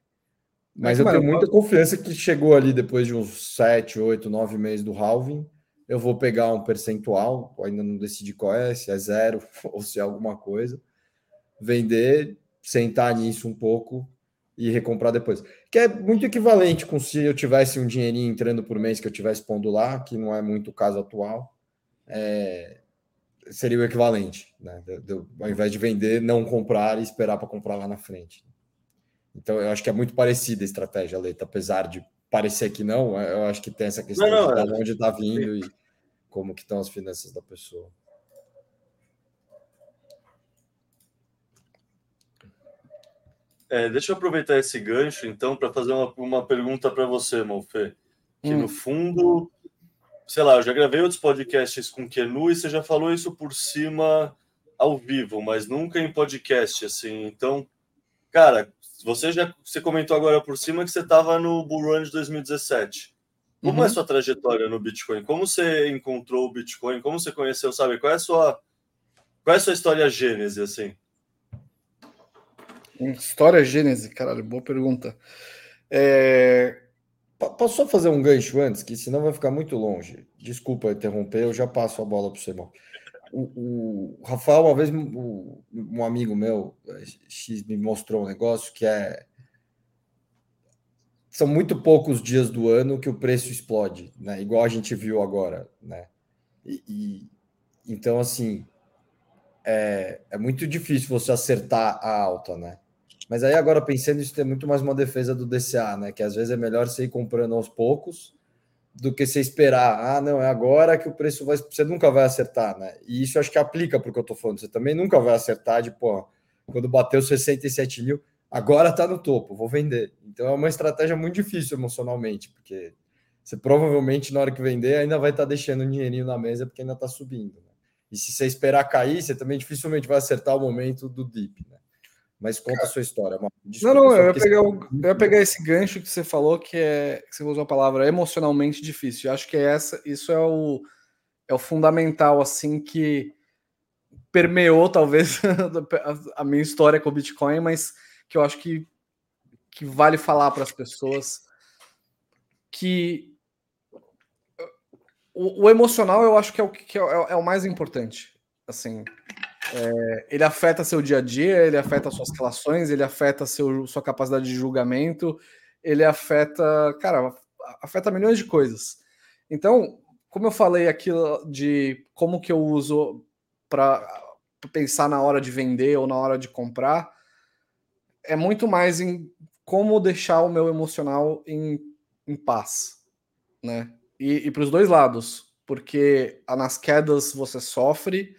mas eu tenho muita confiança que chegou ali depois de uns 7, 8, 9 meses do halving. Eu vou pegar um percentual, ainda não decidi qual é, se é zero ou se é alguma coisa. Vender, sentar nisso um pouco e recomprar depois. Que é muito equivalente com se eu tivesse um dinheirinho entrando por mês que eu tivesse pondo lá, que não é muito o caso atual. É, seria o equivalente, né? De, de, ao invés de vender, não comprar e esperar para comprar lá na frente. Então, eu acho que é muito parecida a estratégia, Leta, apesar de parecer que não, eu acho que tem essa questão não, não, de é. onde está vindo e como que estão as finanças da pessoa. É, deixa eu aproveitar esse gancho, então, para fazer uma, uma pergunta para você, Monfê. Que hum. no fundo, sei lá, eu já gravei outros podcasts com Kenu e você já falou isso por cima ao vivo, mas nunca em podcast, assim. Então, cara, você já você comentou agora por cima que você estava no Bull Run de 2017. Como é uhum. é a sua trajetória no Bitcoin? Como você encontrou o Bitcoin? Como você conheceu, sabe? Qual é a sua qual é a sua história gênese assim? História gênese, caralho, boa pergunta. É... Posso só fazer um gancho antes, que senão vai ficar muito longe. Desculpa interromper, eu já passo a bola para você, irmão. O, o, Rafael, uma vez, o, um amigo meu, X, me mostrou um negócio que é. São muito poucos dias do ano que o preço explode, né? Igual a gente viu agora, né? E, e então, assim, é, é muito difícil você acertar a alta, né? Mas aí agora pensando isso tem muito mais uma defesa do DCA, né? Que às vezes é melhor você ir comprando aos poucos do que você esperar. Ah, não, é agora que o preço vai. Você nunca vai acertar, né? E isso acho que aplica para o que eu estou falando. Você também nunca vai acertar de, pô, quando bateu 67 mil, agora está no topo, vou vender. Então é uma estratégia muito difícil emocionalmente, porque você provavelmente na hora que vender ainda vai estar tá deixando um dinheirinho na mesa porque ainda está subindo. Né? E se você esperar cair, você também dificilmente vai acertar o momento do dip, né? Mas conta a sua história. Desculpa, não, não, eu ia, pegar o, eu ia pegar esse gancho que você falou, que é que você usou a palavra emocionalmente difícil. Eu acho que é essa, isso é o, é o fundamental, assim, que permeou talvez a minha história com o Bitcoin, mas que eu acho que, que vale falar para as pessoas que o, o, emocional eu acho que é o que é, é o mais importante. Assim, é, ele afeta seu dia a dia, ele afeta suas relações, ele afeta seu, sua capacidade de julgamento, ele afeta, cara, afeta milhões de coisas. Então, como eu falei aqui de como que eu uso para pensar na hora de vender ou na hora de comprar, é muito mais em como deixar o meu emocional em, em paz, né? E, e para os dois lados, porque nas quedas você sofre,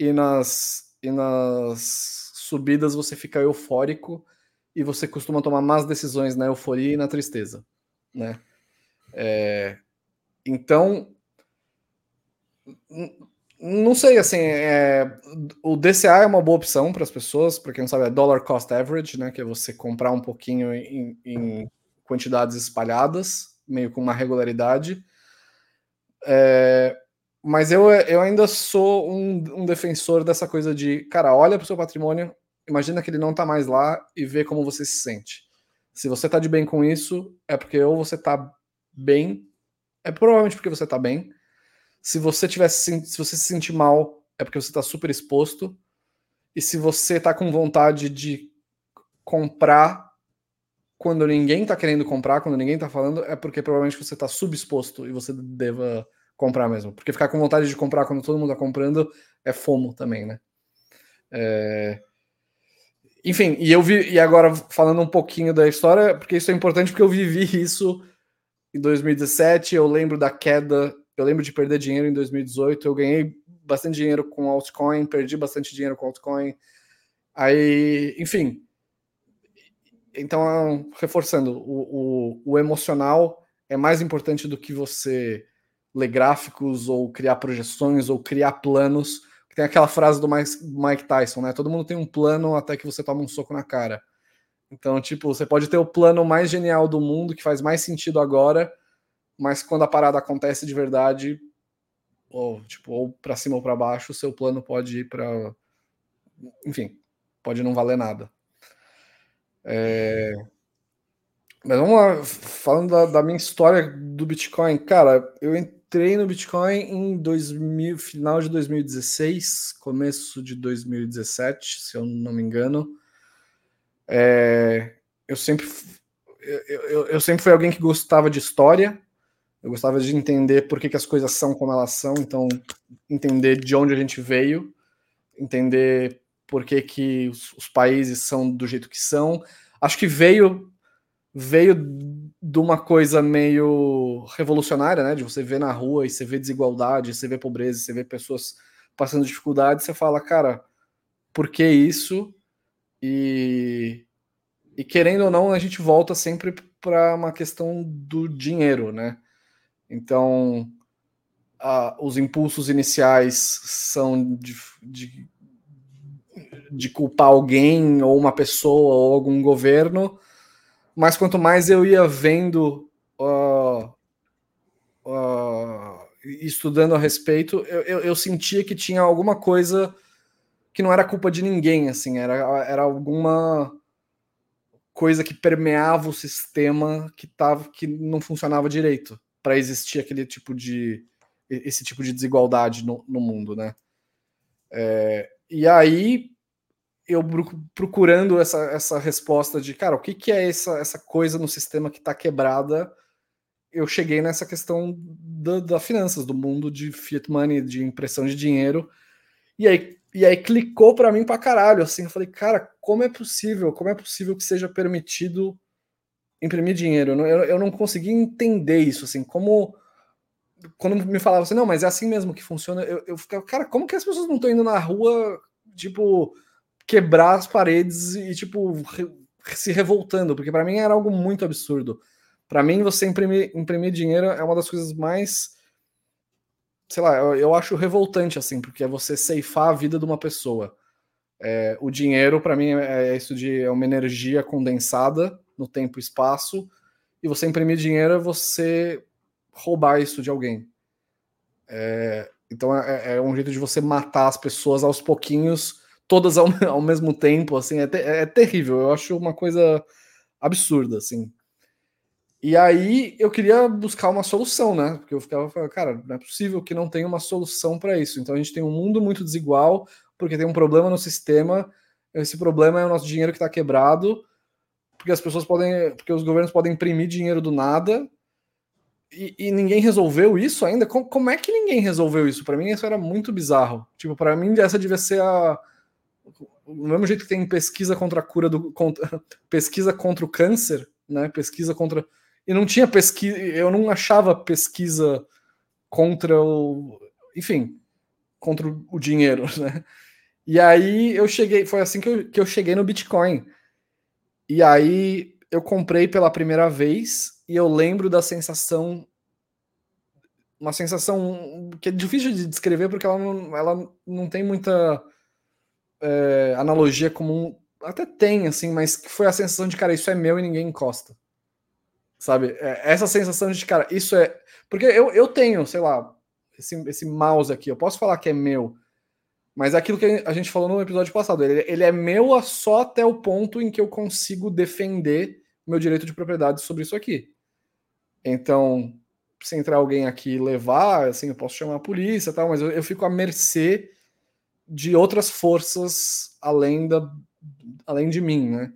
e nas, e nas subidas você fica eufórico e você costuma tomar más decisões na euforia e na tristeza, né? É, então, não sei, assim, é, o DCA é uma boa opção para as pessoas, para quem não sabe, é Dollar Cost Average, né? Que é você comprar um pouquinho em, em quantidades espalhadas, meio com uma regularidade. É, mas eu, eu ainda sou um, um defensor dessa coisa de, cara, olha para o seu patrimônio, imagina que ele não está mais lá e vê como você se sente. Se você está de bem com isso, é porque ou você está bem, é provavelmente porque você está bem. Se você tivesse, se você se sentir mal, é porque você está super exposto. E se você está com vontade de comprar quando ninguém está querendo comprar, quando ninguém está falando, é porque provavelmente você está subexposto e você deva comprar mesmo. Porque ficar com vontade de comprar quando todo mundo está comprando é fomo também, né? É... Enfim, e eu vi, e agora falando um pouquinho da história, porque isso é importante porque eu vivi isso em 2017, eu lembro da queda, eu lembro de perder dinheiro em 2018, eu ganhei bastante dinheiro com altcoin, perdi bastante dinheiro com altcoin. Aí, enfim. Então, reforçando, o, o, o emocional é mais importante do que você ler gráficos ou criar projeções ou criar planos. Tem aquela frase do Mike Tyson, né? Todo mundo tem um plano até que você toma um soco na cara. Então, tipo, você pode ter o plano mais genial do mundo, que faz mais sentido agora, mas quando a parada acontece de verdade, ou tipo, ou para cima ou para baixo, o seu plano pode ir para enfim, pode não valer nada. É... Mas vamos lá, falando da, da, minha história do Bitcoin, cara, eu entrei no Bitcoin em 2000, final de 2016, começo de 2017, se eu não me engano. É... Eu sempre eu, eu, eu, sempre fui alguém que gostava de história, eu gostava de entender por que, que as coisas são como elas são, então entender de onde a gente veio, entender por que, que os, os países são do jeito que são. Acho que veio veio de uma coisa meio revolucionária, né? De você ver na rua e você vê desigualdade, você vê pobreza, você vê pessoas passando dificuldade, você fala, cara, por que isso? E, e querendo ou não, a gente volta sempre para uma questão do dinheiro, né? Então, os impulsos iniciais são de, de, de, culpar alguém, ou uma pessoa, ou algum governo, mas quanto mais eu ia vendo, uh, uh, estudando a respeito, eu, eu, eu, sentia que tinha alguma coisa que não era culpa de ninguém, assim, era, era alguma coisa que permeava o sistema que, tava, que não funcionava direito para existir aquele tipo de esse tipo de desigualdade no, no mundo, né? É, e aí eu procurando essa, essa resposta de cara, o que, que é essa, essa coisa no sistema que está quebrada? Eu cheguei nessa questão da, da finanças, do mundo de fiat money, de impressão de dinheiro. E aí, e aí clicou para mim para caralho, assim, eu falei, cara, como é possível? Como é possível que seja permitido imprimir dinheiro. Eu, eu não consegui entender isso, assim, como quando me falavam assim, não, mas é assim mesmo que funciona, eu, eu ficava, cara, como que as pessoas não estão indo na rua, tipo, quebrar as paredes e, tipo, re, se revoltando? Porque para mim era algo muito absurdo. Para mim, você imprimir, imprimir dinheiro é uma das coisas mais. Sei lá, eu, eu acho revoltante, assim, porque é você ceifar a vida de uma pessoa. É, o dinheiro, para mim, é, é isso de é uma energia condensada no tempo e espaço, e você imprimir dinheiro é você roubar isso de alguém. É, então é, é, um jeito de você matar as pessoas aos pouquinhos, todas ao, ao mesmo tempo, assim, é, te, é terrível. Eu acho uma coisa absurda, assim. E aí eu queria buscar uma solução, né? Porque eu ficava falando, cara, não é possível que não tenha uma solução para isso. Então a gente tem um mundo muito desigual, porque tem um problema no sistema. Esse problema é o nosso dinheiro que está quebrado porque as pessoas podem, porque os governos podem imprimir dinheiro do nada e, e ninguém resolveu isso ainda. Como, como, é que ninguém resolveu isso? Para mim isso era muito bizarro. Tipo, para mim essa devia ser a do mesmo jeito que tem pesquisa contra a cura do contra, pesquisa contra o câncer, né? Pesquisa contra e não tinha pesquisa, eu não achava pesquisa contra o, enfim, contra o dinheiro, né? E aí eu cheguei, foi assim que eu, que eu cheguei no Bitcoin. E aí eu comprei pela primeira vez e eu lembro da sensação. Uma sensação que é difícil de descrever porque ela não, ela não tem muita é, analogia comum. Até tem, assim, mas que foi a sensação de, cara, isso é meu e ninguém encosta. Sabe? É, essa sensação de, cara, isso é. Porque eu, eu tenho, sei lá, esse, esse mouse aqui, eu posso falar que é meu, mas é aquilo que a gente falou no episódio passado, ele, ele é meu só até o ponto em que eu consigo defender meu direito de propriedade sobre isso aqui. Então, se entrar alguém aqui e levar, assim, eu posso chamar a polícia tal, mas eu, eu fico à mercê de outras forças além, da, além de mim, né?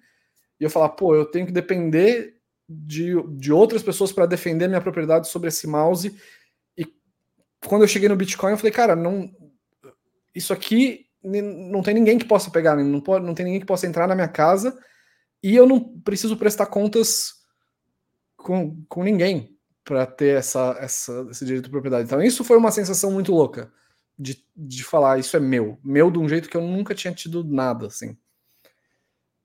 E eu falar, pô, eu tenho que depender de, de outras pessoas para defender minha propriedade sobre esse mouse. E quando eu cheguei no Bitcoin, eu falei, cara, não, isso aqui não tem ninguém que possa pegar, não, pode, não tem ninguém que possa entrar na minha casa e eu não preciso prestar contas com, com ninguém para ter essa, essa, esse direito de propriedade. Então, isso foi uma sensação muito louca de, de falar: isso é meu, meu de um jeito que eu nunca tinha tido nada assim.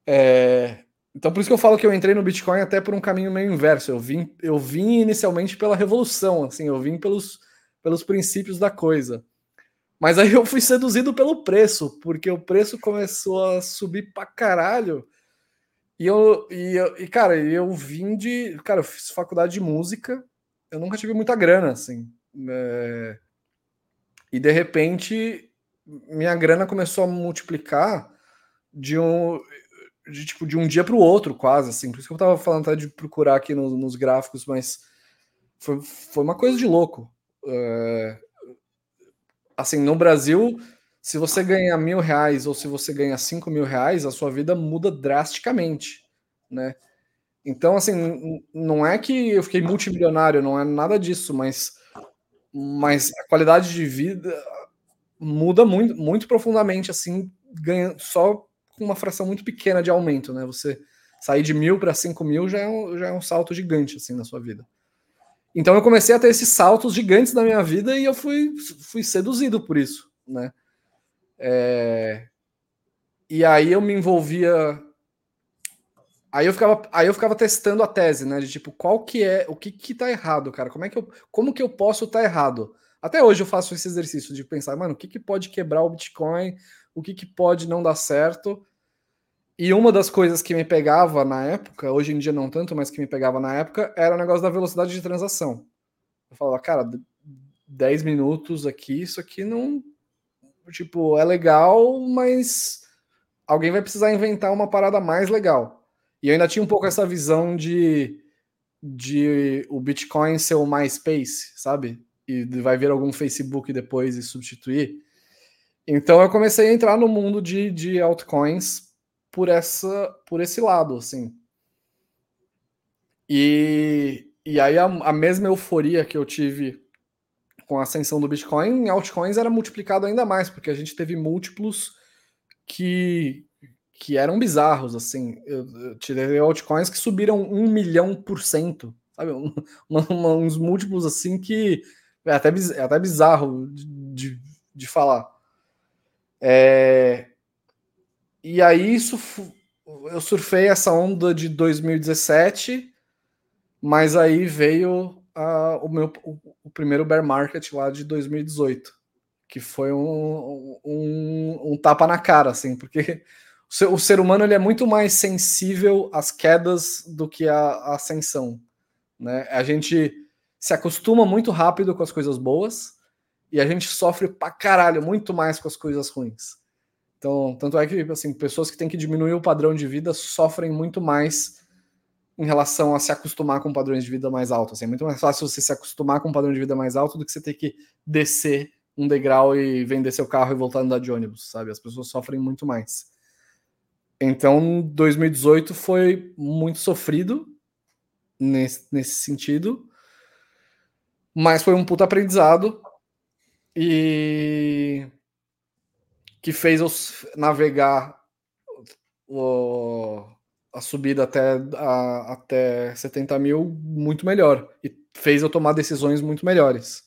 É, então, por isso que eu falo que eu entrei no Bitcoin até por um caminho meio inverso. Eu vim, eu vim inicialmente pela revolução, assim, eu vim pelos, pelos princípios da coisa. Mas aí eu fui seduzido pelo preço, porque o preço começou a subir pra caralho. E eu, e, eu, e cara, eu vim de. Cara, eu fiz faculdade de música, eu nunca tive muita grana, assim. É, e de repente, minha grana começou a multiplicar de um, de tipo de um dia para o outro, quase assim. Por isso que eu estava falando até de procurar aqui no, nos gráficos, mas foi, foi uma coisa de louco. É, assim, no Brasil, se você ganha mil reais ou se você ganha cinco mil reais, a sua vida muda drasticamente, né? Então, assim, não é que eu fiquei multimilionário, não é nada disso, mas, mas a qualidade de vida muda muito, muito profundamente, assim, ganha só com uma fração muito pequena de aumento, né? Você sair de mil para cinco mil já é, um, já é um salto gigante, assim, na sua vida. Então eu comecei a ter esses saltos gigantes na minha vida e eu fui, fui seduzido por isso, né? É... E aí eu me envolvia. Aí eu ficava, aí eu ficava testando a tese, né? De tipo, qual que é, o que que tá errado, cara? Como é que eu, como que eu posso estar tá errado? Até hoje eu faço esse exercício de pensar, mano, o que que pode quebrar o Bitcoin? O que que pode não dar certo? E uma das coisas que me pegava na época, hoje em dia não tanto, mas que me pegava na época, era o negócio da velocidade de transação. Eu falava, cara, 10 minutos aqui, isso aqui não, Tipo, é legal, mas alguém vai precisar inventar uma parada mais legal. E eu ainda tinha um pouco essa visão de, de o Bitcoin ser o MySpace, sabe? E vai vir algum Facebook depois e substituir. Então eu comecei a entrar no mundo de, de altcoins por essa por esse lado, assim. E, e aí a, a mesma euforia que eu tive com a ascensão do Bitcoin, em altcoins era multiplicado ainda mais, porque a gente teve múltiplos que, que eram bizarros, assim. Eu, eu tirei altcoins que subiram um milhão por cento, sabe? Um, uns múltiplos assim que é até, é até bizarro de, de falar. É, e aí isso eu surfei essa onda de 2017, mas aí veio o, meu, o, o, primeiro bear market lá de 2018, que foi um, um, um tapa na cara, assim, porque o ser, humano ele é muito mais sensível às quedas do que à, ascensão. Né? A gente se acostuma muito rápido com as coisas boas e a gente sofre pra caralho muito mais com as coisas ruins. Então, tanto é que assim, pessoas que têm que diminuir o padrão de vida sofrem muito mais em relação a se acostumar com padrões de vida mais altos. Assim, é muito mais fácil você se acostumar com um padrão de vida mais alto do que você ter que descer um degrau e vender seu carro e voltar a andar de ônibus, sabe? As pessoas sofrem muito mais. Então, 2018 foi muito sofrido nesse, nesse sentido, mas foi um puta aprendizado e que fez eu navegar o, a subida até, a, até 70 mil muito melhor e fez eu tomar decisões muito melhores.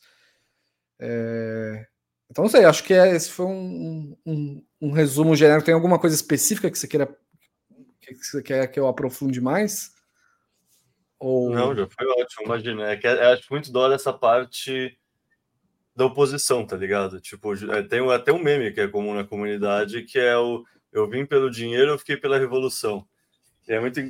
É... Então, não sei, acho que é, esse foi um, um, um, resumo genérico. Tem alguma coisa específica que você queira que você quer que eu aprofunde mais? Ou... Não, já foi ótimo, imagina. É que é, acho muito da hora essa parte da oposição, tá ligado? Tipo, é, tem até um meme que é comum na comunidade, que é o eu vim pelo dinheiro, eu fiquei pela revolução. É muito,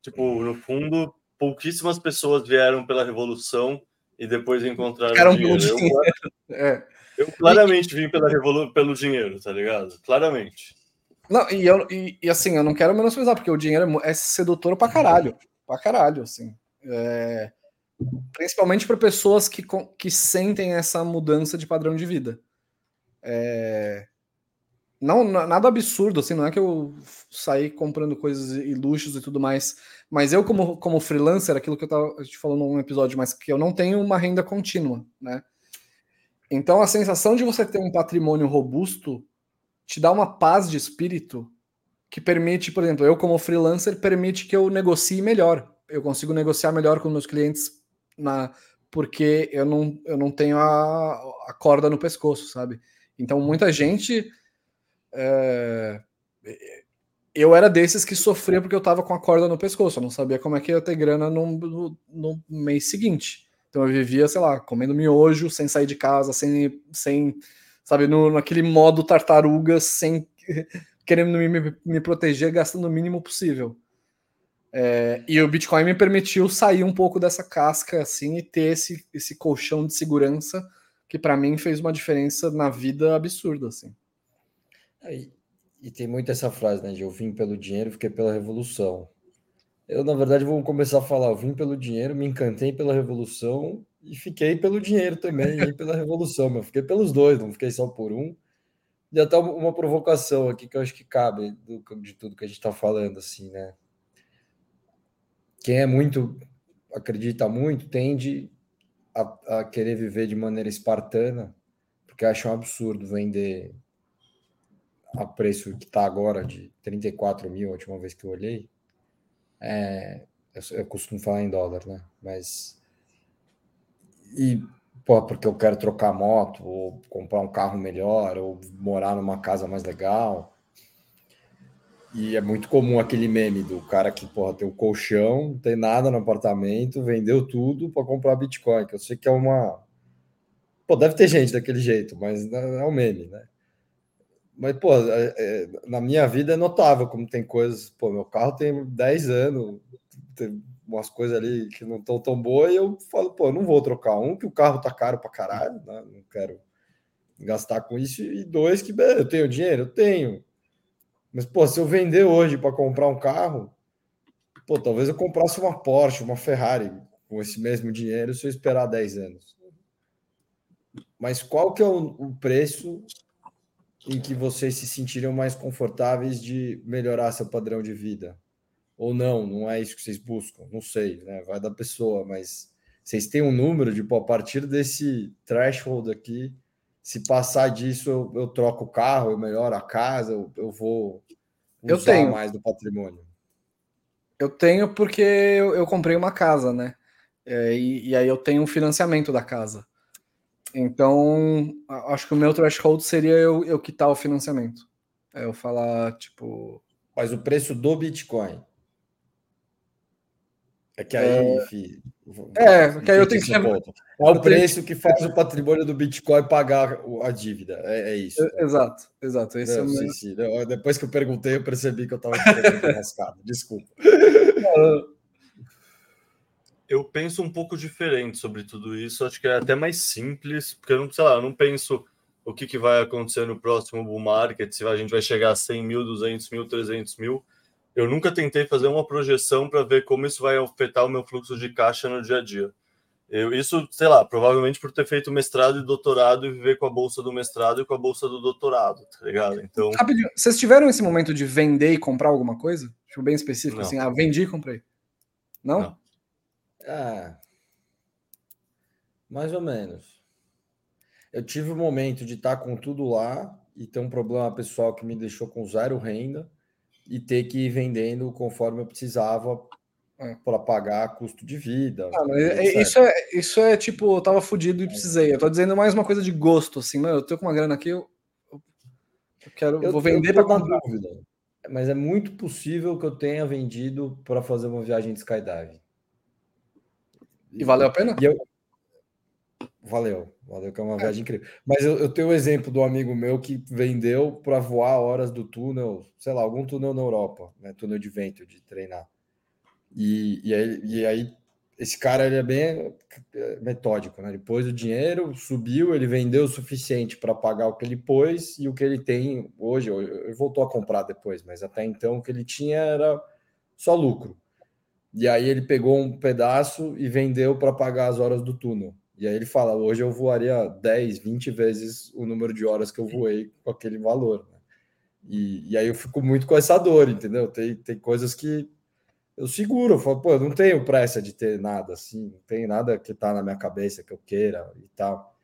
tipo, no fundo, pouquíssimas pessoas vieram pela revolução e depois encontraram Ficaram dinheiro. dinheiro. Eu, é. Eu claramente vim pela revolu pelo dinheiro, tá ligado? Claramente. Não, e, eu, e, e, assim, eu não quero menosprezar, porque o dinheiro é, é sedutor pra caralho. Pra caralho, assim. É, principalmente para pessoas que, que sentem essa mudança de padrão de vida. É, não, nada absurdo, assim, não é que eu saí comprando coisas e luxos e tudo mais, mas eu, como, como freelancer, aquilo que eu tava te falando num episódio, mas que eu não tenho uma renda contínua, né? Então a sensação de você ter um patrimônio robusto te dá uma paz de espírito que permite, por exemplo, eu como freelancer, permite que eu negocie melhor. Eu consigo negociar melhor com meus clientes na porque eu não, eu não tenho a, a corda no pescoço, sabe? Então muita gente é... Eu era desses que sofria porque eu tava com a corda no pescoço, eu não sabia como é que ia ter grana no, no, no mês seguinte. Então eu vivia, sei lá, comendo miojo, sem sair de casa, sem, sem sabe, no, naquele modo tartaruga, sem querendo me, me proteger, gastando o mínimo possível. É, e o Bitcoin me permitiu sair um pouco dessa casca assim e ter esse, esse colchão de segurança que para mim fez uma diferença na vida absurda assim. É, e tem muito essa frase, né? De eu vim pelo dinheiro, fiquei pela revolução. Eu, na verdade, vou começar a falar: eu vim pelo dinheiro, me encantei pela revolução e fiquei pelo dinheiro também, e pela revolução. Eu fiquei pelos dois, não fiquei só por um. E até uma provocação aqui que eu acho que cabe do, de tudo que a gente está falando, assim, né? Quem é muito, acredita muito, tende a, a querer viver de maneira espartana, porque acha um absurdo vender a preço que está agora, de 34 mil, a última vez que eu olhei. É, eu, eu costumo falar em dólar, né? Mas. E pô, porque eu quero trocar moto, ou comprar um carro melhor, ou morar numa casa mais legal. E é muito comum aquele meme do cara que porra, tem um colchão, não tem nada no apartamento, vendeu tudo para comprar Bitcoin, que eu sei que é uma. Pô, deve ter gente daquele jeito, mas é um meme, né? Mas, pô, é, é, na minha vida é notável como tem coisas. Pô, meu carro tem 10 anos, tem umas coisas ali que não estão tão boas, e eu falo, pô, não vou trocar. Um, que o carro tá caro pra caralho, né? Não quero gastar com isso. E dois, que eu tenho dinheiro? Eu tenho. Mas, pô, se eu vender hoje para comprar um carro, pô, talvez eu comprasse uma Porsche, uma Ferrari com esse mesmo dinheiro se eu esperar 10 anos. Mas qual que é o, o preço em que vocês se sentiriam mais confortáveis de melhorar seu padrão de vida? ou não, não é isso que vocês buscam, não sei, né? Vai da pessoa, mas vocês têm um número de, pô, a partir desse threshold aqui, se passar disso, eu, eu troco o carro, eu melhoro a casa, eu, eu vou usar eu tenho. mais do patrimônio. Eu tenho porque eu, eu comprei uma casa, né? É, e, e, aí eu tenho um financiamento da casa. Então, acho que o meu threshold seria eu, eu quitar o financiamento. É eu falar, tipo. Mas o preço do Bitcoin. É que aí, é, enfim, é, que aí eu tenho que. É o preço que faz o patrimônio do Bitcoin pagar a dívida. É, é isso. É, exato, exato. Esse é Não, é sim, sim. Depois que eu perguntei, eu percebi que eu estava rascado. Desculpa. Eu penso um pouco diferente sobre tudo isso. Acho que é até mais simples, porque eu não, sei lá, eu não penso o que, que vai acontecer no próximo bull market, se a gente vai chegar a 100 mil, 200 mil, 300 mil eu nunca tentei fazer uma projeção para ver como isso vai afetar o meu fluxo de caixa no dia a dia. Eu, isso, sei lá, provavelmente por ter feito mestrado e doutorado e viver com a bolsa do mestrado e com a bolsa do doutorado, tá ligado? Então. Rapidinho, vocês tiveram esse momento de vender e comprar alguma coisa? Tipo, bem específico, Não. assim, ah, vendi e comprei. Não? Não. Ah, mais ou menos. Eu tive um momento de estar com tudo lá e ter um problema pessoal que me deixou com zero renda e ter que ir vendendo conforme eu precisava é. para pagar custo de vida. Ah, é, isso, é, isso é tipo, eu tava fudido e precisei. Eu tô dizendo mais uma coisa de gosto, assim, mano, eu tô com uma grana aqui, eu, eu quero, eu, vou vender para comprar. Dúvida, mas é muito possível que eu tenha vendido para fazer uma viagem de skydive. E valeu a pena? Eu, Valeu, valeu, que é uma é. viagem incrível. Mas eu, eu, tenho o um exemplo do amigo meu que vendeu para voar horas do túnel, sei lá, algum túnel na Europa, né? Túnel de vento, de treinar. E, e, aí, e aí, esse cara ele é bem é, metódico, né? Ele pôs o dinheiro, subiu, ele vendeu o suficiente para pagar o que ele pôs e o que ele tem hoje. Ele voltou a comprar depois, mas até então o que ele tinha era só lucro. E aí ele pegou um pedaço e vendeu para pagar as horas do túnel. E aí ele fala: hoje eu voaria 10, 20 vezes o número de horas que eu voei com aquele valor. Né? E, e aí eu fico muito com essa dor, entendeu? Tem, tem coisas que eu seguro, eu falo, pô, eu não tenho pressa de ter nada assim, não tem nada que tá na minha cabeça que eu queira e tal.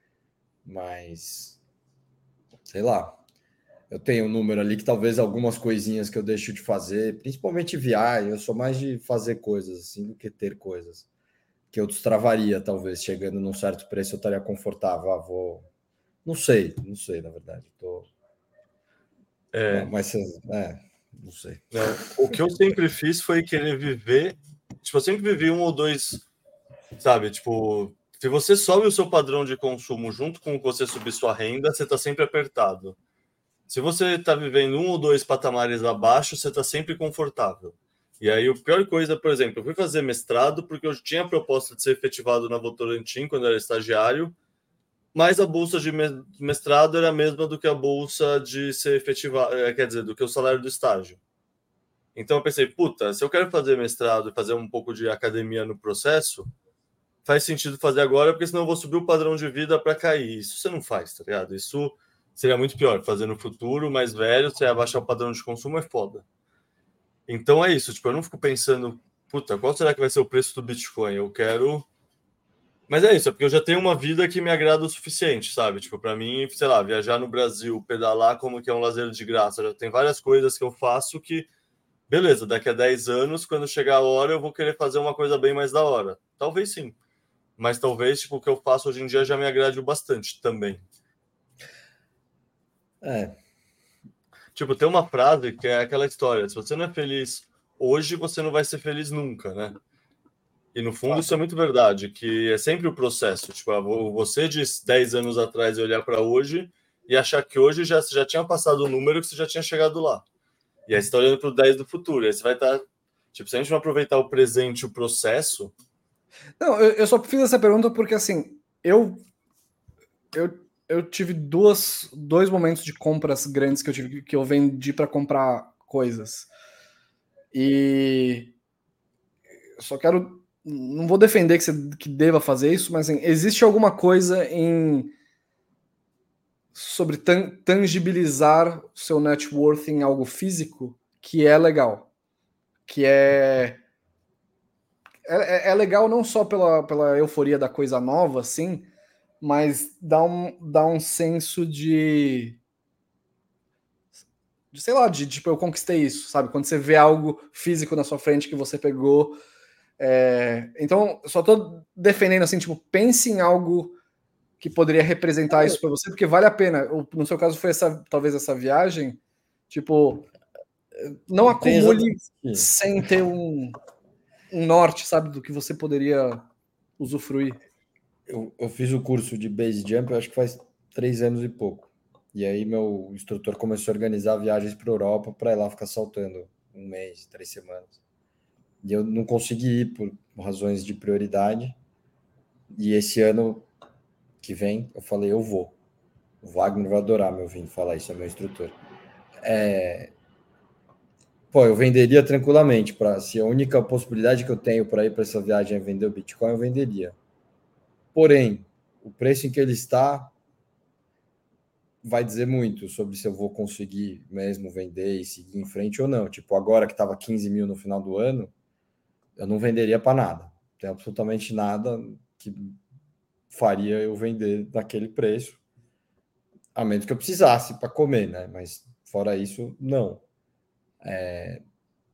Mas, sei lá, eu tenho um número ali que talvez algumas coisinhas que eu deixo de fazer, principalmente viagem, eu sou mais de fazer coisas assim do que ter coisas que eu destravaria, talvez, chegando num certo preço, eu estaria confortável. Ah, vou. Não sei, não sei, na verdade. Tô... É... Mas, é, não sei. Não, o que eu sempre fiz foi querer viver. Tipo, eu sempre vivi um ou dois, sabe? Tipo, se você sobe o seu padrão de consumo junto com você subir sua renda, você está sempre apertado. Se você está vivendo um ou dois patamares abaixo, você está sempre confortável. E aí, a pior coisa, por exemplo, eu fui fazer mestrado porque eu tinha a proposta de ser efetivado na Votorantim quando eu era estagiário. mas a bolsa de mestrado era a mesma do que a bolsa de ser efetivado, eh, quer dizer, do que o salário do estágio. Então eu pensei, puta, se eu quero fazer mestrado e fazer um pouco de academia no processo, faz sentido fazer agora, porque senão eu vou subir o padrão de vida para cair. Isso você não faz, tá ligado? Isso seria muito pior. Fazer no futuro, mais velho, você abaixar o padrão de consumo é foda. Então é isso, tipo, eu não fico pensando, puta, qual será que vai ser o preço do Bitcoin? Eu quero. Mas é isso, é porque eu já tenho uma vida que me agrada o suficiente, sabe? Tipo, para mim, sei lá, viajar no Brasil, pedalar como que é um lazer de graça, já tem várias coisas que eu faço que beleza, daqui a 10 anos, quando chegar a hora, eu vou querer fazer uma coisa bem mais da hora. Talvez sim. Mas talvez tipo, o que eu faço hoje em dia já me agrade bastante também. É. Tipo, tem uma frase que é aquela história: se você não é feliz hoje, você não vai ser feliz nunca, né? E no fundo isso é muito verdade, que é sempre o processo. Tipo, você de 10 anos atrás olhar para hoje e achar que hoje já, já tinha passado o número que você já tinha chegado lá. E aí você está olhando para o 10 do futuro. E aí você vai estar. Tá, tipo, se a gente não aproveitar o presente, o processo. Não, eu, eu só fiz essa pergunta porque assim, eu. Eu, eu tive duas, dois momentos de compras grandes que eu tive que eu vendi para comprar coisas. E só quero. Não vou defender que você que deva fazer isso, mas assim, existe alguma coisa em sobre tangibilizar o seu net worth em algo físico que é legal. Que é. É, é legal não só pela, pela euforia da coisa nova, assim, mas dá um, dá um senso de. de sei lá, de tipo, eu conquistei isso, sabe? Quando você vê algo físico na sua frente que você pegou. É... Então, só tô defendendo assim, tipo, pense em algo que poderia representar isso para você, porque vale a pena. No seu caso foi essa, talvez essa viagem, tipo, não acumule sem ter um, um norte, sabe, do que você poderia usufruir. Eu, eu fiz o curso de base jump, acho que faz três anos e pouco. E aí meu instrutor começou a organizar viagens para Europa para ir lá ficar saltando um mês, três semanas. E eu não consegui ir por razões de prioridade. E esse ano que vem, eu falei, eu vou. O Wagner vai adorar me ouvindo falar isso, é meu instrutor. É... Pô, eu venderia tranquilamente. Pra, se a única possibilidade que eu tenho para ir para essa viagem é vender o Bitcoin, eu venderia. Porém, o preço em que ele está vai dizer muito sobre se eu vou conseguir mesmo vender e seguir em frente ou não. Tipo, agora que estava 15 mil no final do ano, eu não venderia para nada. Tem absolutamente nada que faria eu vender daquele preço, a menos que eu precisasse para comer, né? Mas fora isso, não. É,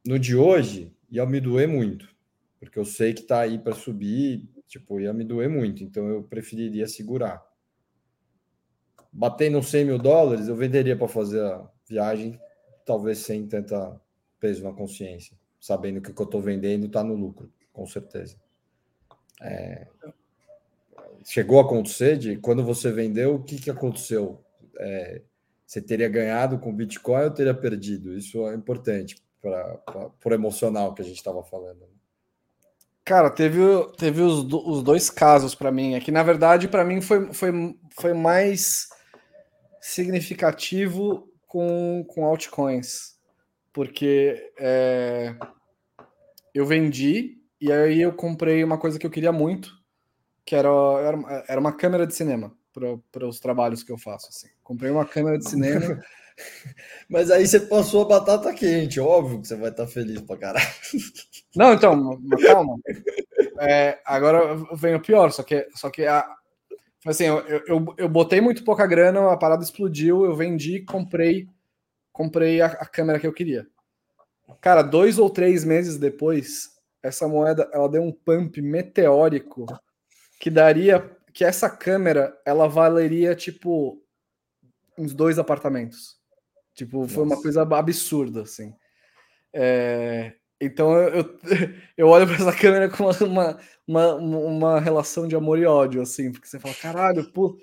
no de hoje, ia me doer muito, porque eu sei que está aí para subir, tipo, ia me doer muito, então eu preferiria segurar. Batendo 100 mil dólares, eu venderia para fazer a viagem, talvez sem tanta peso na consciência, sabendo que o que eu estou vendendo está no lucro, com certeza. É, chegou a acontecer de quando você vendeu, o que, que aconteceu? É, você teria ganhado com Bitcoin ou teria perdido? Isso é importante para o emocional que a gente estava falando. Né? Cara, teve, teve os, os dois casos para mim. É que, na verdade, para mim foi, foi, foi mais significativo com, com altcoins. Porque é, eu vendi e aí eu comprei uma coisa que eu queria muito, que era, era, era uma câmera de cinema para os trabalhos que eu faço. Assim. Comprei uma câmera de cinema. Mas aí você passou a batata quente, óbvio que você vai estar feliz pra caralho. Não, então, calma. É, agora vem o pior, só que, só que a, assim, eu, eu, eu botei muito pouca grana, a parada explodiu, eu vendi, comprei, comprei a, a câmera que eu queria. Cara, dois ou três meses depois, essa moeda ela deu um pump meteórico que daria que essa câmera ela valeria tipo uns dois apartamentos. Tipo, foi Nossa. uma coisa absurda, assim. É, então eu, eu olho para essa câmera com uma, uma, uma relação de amor e ódio, assim, porque você fala, caralho, pô.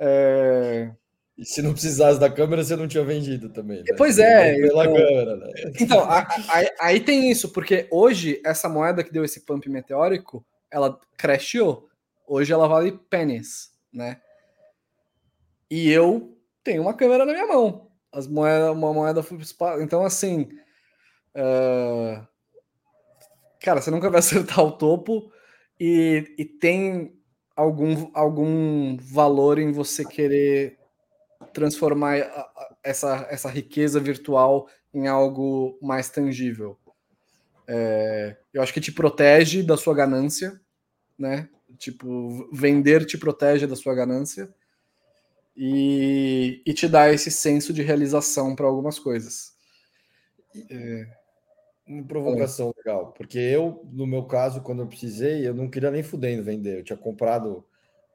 É... E se não precisasse da câmera, você não tinha vendido também. Né? Pois é. Pela então, câmera, né? então a, a, aí tem isso, porque hoje essa moeda que deu esse pump meteórico, ela crashou. Hoje ela vale pennies, né? E eu tenho uma câmera na minha mão. As moedas, uma moeda foi espaço. Então, assim. Uh... Cara, você nunca vai acertar o topo e, e tem algum, algum valor em você querer transformar essa, essa riqueza virtual em algo mais tangível. É, eu acho que te protege da sua ganância, né? Tipo, vender te protege da sua ganância e, e te dá esse senso de realização para algumas coisas. É, uma provocação é. legal, porque eu, no meu caso, quando eu precisei, eu não queria nem fudendo vender. Eu tinha comprado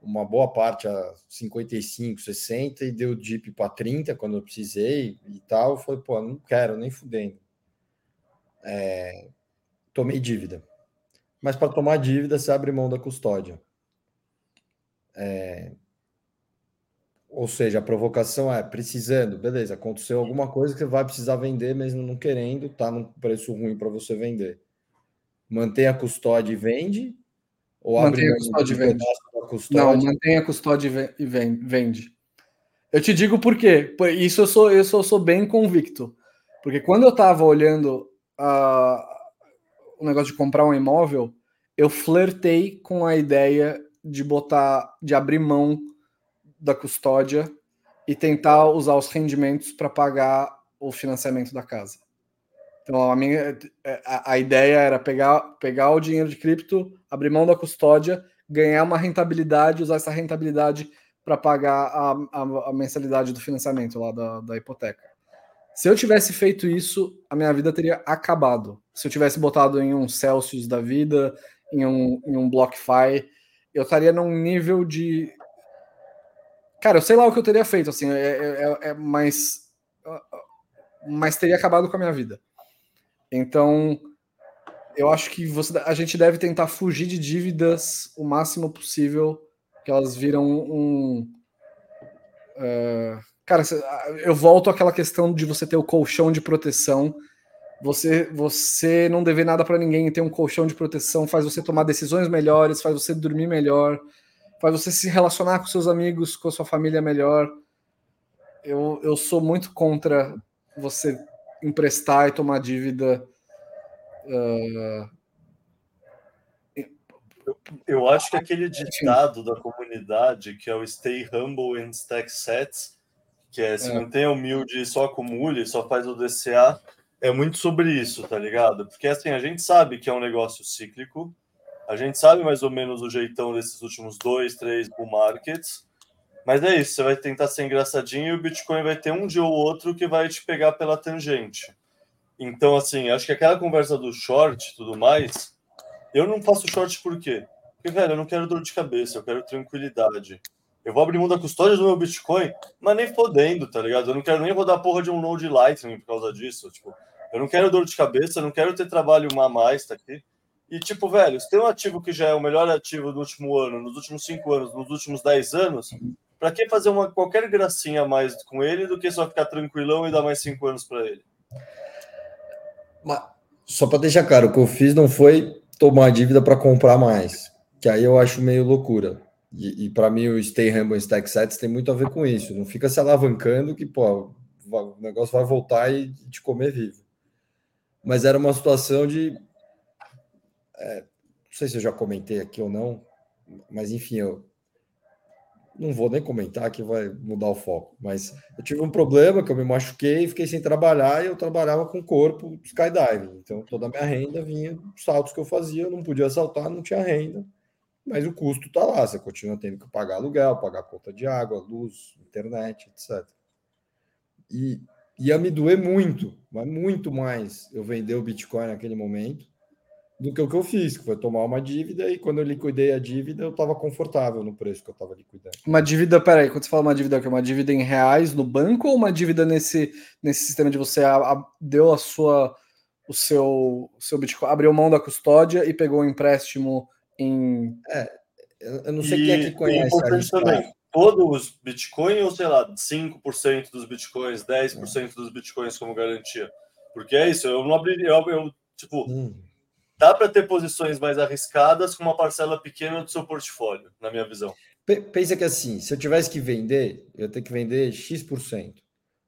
uma boa parte a 55, 60 e deu dip para 30 quando eu precisei e tal. Foi, pô, não quero nem fudendo. É, tomei dívida. Mas para tomar dívida, você abre mão da custódia. É, ou seja, a provocação é precisando, beleza, aconteceu alguma coisa que você vai precisar vender, mesmo não querendo, tá num preço ruim para você vender. Mantém a custódia e vende, ou mantém a custódia e vende. Custódia? Não, mantém a custódia e vende. Eu te digo por quê. Isso eu sou, eu sou, sou bem convicto. Porque quando eu estava olhando uh, o negócio de comprar um imóvel, eu flertei com a ideia de botar, de abrir mão da custódia e tentar usar os rendimentos para pagar o financiamento da casa. Então a minha a, a, ideia era pegar, pegar o dinheiro de cripto, abrir mão da custódia, ganhar uma rentabilidade, usar essa rentabilidade para pagar a, a, a, mensalidade do financiamento lá da, da hipoteca. Se eu tivesse feito isso, a minha vida teria acabado. Se eu tivesse botado em um Celsius da vida, em um, em um BlockFi, eu estaria num nível de. Cara, eu sei lá o que eu teria feito, assim, é, é, é, é mas, mas teria acabado com a minha vida. Então, eu acho que você, a gente deve tentar fugir de dívidas o máximo possível, que elas viram um. Uh, cara, eu volto àquela questão de você ter o colchão de proteção. Você, você não dever nada para ninguém ter um colchão de proteção faz você tomar decisões melhores, faz você dormir melhor, faz você se relacionar com seus amigos, com a sua família melhor. Eu, eu sou muito contra você emprestar e tomar dívida. Uh... Eu, acho que aquele ditado da comunidade, que é o stay humble and stack sets, que é se é. mantenha humilde e só acumule, só faz o DCA, é muito sobre isso, tá ligado? Porque assim, a gente sabe que é um negócio cíclico, a gente sabe mais ou menos o jeitão desses últimos dois, três bull markets, mas é isso, você vai tentar ser engraçadinho e o Bitcoin vai ter um dia ou outro que vai te pegar pela tangente. Então, assim, acho que aquela conversa do short e tudo mais, eu não faço short por quê? Porque, velho, eu não quero dor de cabeça, eu quero tranquilidade. Eu vou abrir mão da custódia do meu Bitcoin, mas nem fodendo, tá ligado? Eu não quero nem rodar porra de um Node Lightning por causa disso. Tipo, eu não quero dor de cabeça, eu não quero ter trabalho a mais, tá aqui. E, tipo, velho, se tem um ativo que já é o melhor ativo do último ano, nos últimos cinco anos, nos últimos dez anos, para que fazer uma qualquer gracinha a mais com ele do que só ficar tranquilão e dar mais cinco anos para ele? Mas, só para deixar claro, o que eu fiz não foi tomar dívida para comprar mais, que aí eu acho meio loucura. E, e para mim o Stay Humble Stack Sets tem muito a ver com isso. Não fica se alavancando que pô, o negócio vai voltar e te comer vivo. Mas era uma situação de. É, não sei se eu já comentei aqui ou não, mas enfim, eu não vou nem comentar que vai mudar o foco, mas eu tive um problema que eu me machuquei, fiquei sem trabalhar e eu trabalhava com corpo skydiving. Então toda a minha renda vinha dos saltos que eu fazia, eu não podia saltar, não tinha renda, mas o custo está lá, você continua tendo que pagar aluguel, pagar conta de água, luz, internet, etc. E ia me doer muito, mas muito mais eu vender o Bitcoin naquele momento do que o que eu fiz, que foi tomar uma dívida e quando eu liquidei a dívida, eu estava confortável no preço que eu estava liquidando. Uma dívida, peraí, quando você fala uma dívida, que é uma dívida em reais no banco ou uma dívida nesse, nesse sistema de você a, a, deu a sua o seu, o seu Bitcoin, abriu mão da custódia e pegou um empréstimo em. É, eu não sei e, quem é que conhece. E também, todos os Bitcoin ou sei lá, 5% dos Bitcoins, 10% é. dos Bitcoins como garantia? Porque é isso, eu não abriria, eu, eu tipo. Hum dá para ter posições mais arriscadas com uma parcela pequena do seu portfólio, na minha visão. pensa que assim, se eu tivesse que vender, eu ter que vender X%.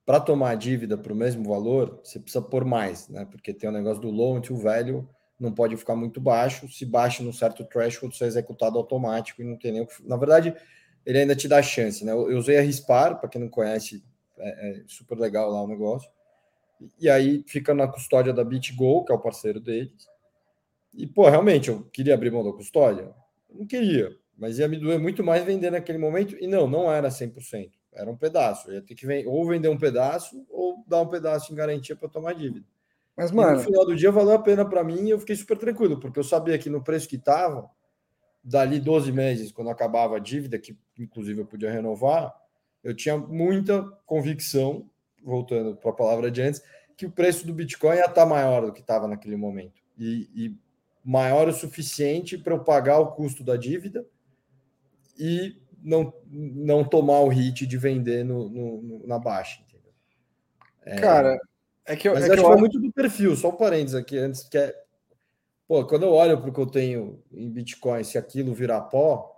Para tomar a dívida para o mesmo valor, você precisa pôr mais, né? Porque tem o negócio do loan to value, não pode ficar muito baixo. Se baixa num certo threshold, você é executado automático e não tem nem o que. Na verdade, ele ainda te dá chance, né? Eu usei a Rispar, para quem não conhece, é, é, super legal lá o negócio. E aí fica na custódia da BitGo, que é o parceiro deles. E, pô, realmente, eu queria abrir mão da custódia? não queria, mas ia me doer muito mais vender naquele momento. E não, não era 100%, era um pedaço. Eu ia ter que ou vender um pedaço ou dar um pedaço em garantia para tomar dívida. Mas, mano. E no final do dia valeu a pena para mim e eu fiquei super tranquilo, porque eu sabia que no preço que estava, dali 12 meses, quando acabava a dívida, que inclusive eu podia renovar, eu tinha muita convicção, voltando para a palavra de antes, que o preço do Bitcoin ia estar tá maior do que estava naquele momento. E, e maior o suficiente para eu pagar o custo da dívida e não, não tomar o hit de vender no, no na baixa. É, Cara, é que eu, mas é acho que eu... muito do perfil, só um parênteses aqui antes, que é. Pô, quando eu olho para o que eu tenho em Bitcoin, se aquilo virar pó,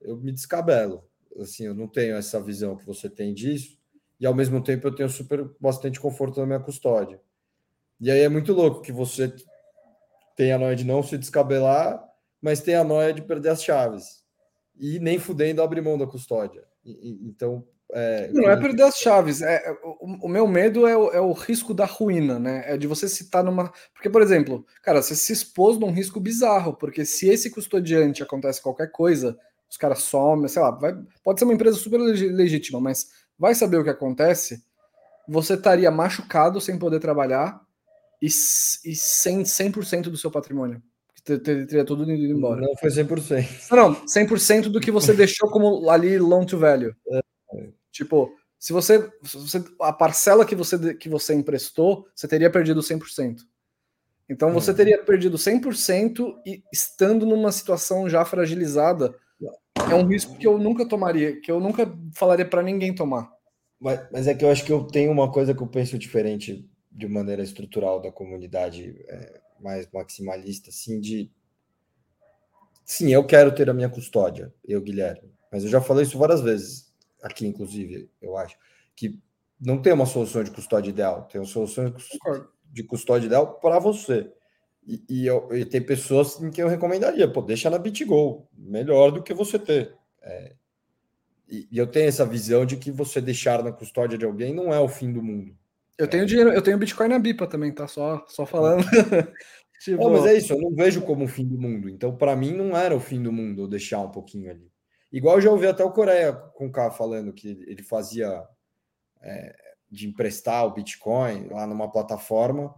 eu me descabelo. Assim, eu não tenho essa visão que você tem disso, e ao mesmo tempo eu tenho super bastante conforto na minha custódia. E aí é muito louco que você tem a noia de não se descabelar, mas tem a noia de perder as chaves. E nem fudendo abrir mão da custódia. E, e, então. É, não, é perder as chaves. É, é, o, o meu medo é o, é o, risco da ruína, né? É de você se estar numa. Porque, por exemplo, cara, você se expôs num risco bizarro, porque se esse custodiante acontece qualquer coisa, os caras somem, sei lá, vai, pode ser uma empresa super legítima, mas vai saber o que acontece, você estaria machucado sem poder trabalhar e, e sem 100% do seu patrimônio. Teria tudo indo embora. Não foi 100%. Não, 100% do que você deixou como ali long to value. É. Tipo, se você, se você, a parcela que você que você emprestou, você teria perdido 100%. Então você uhum. teria perdido 100% e estando numa situação já fragilizada, é um risco que eu nunca tomaria, que eu nunca falaria para ninguém tomar. Mas, mas, é que eu acho que eu tenho uma coisa que eu penso diferente de maneira estrutural da comunidade é, mais maximalista, assim, de sim, eu quero ter a minha custódia, eu, Guilherme, mas eu já falei isso várias vezes aqui, inclusive, eu acho, que não tem uma solução de custódia ideal, tem uma solução de custódia ideal para você. E, e, eu, e, tem pessoas em que eu recomendaria, pô, deixa na BitGo, melhor do que você ter. É, e, e, eu tenho essa visão de que você deixar na custódia de alguém não é o fim do mundo. Eu tenho dinheiro, eu tenho Bitcoin na Bipa também, tá? Só, só falando. tipo... Não, mas é isso, eu não vejo como o fim do mundo. Então, para mim, não era o fim do mundo deixar um pouquinho ali. Igual eu já ouvi até o Coreia com o K falando que ele fazia é, de emprestar o Bitcoin lá numa plataforma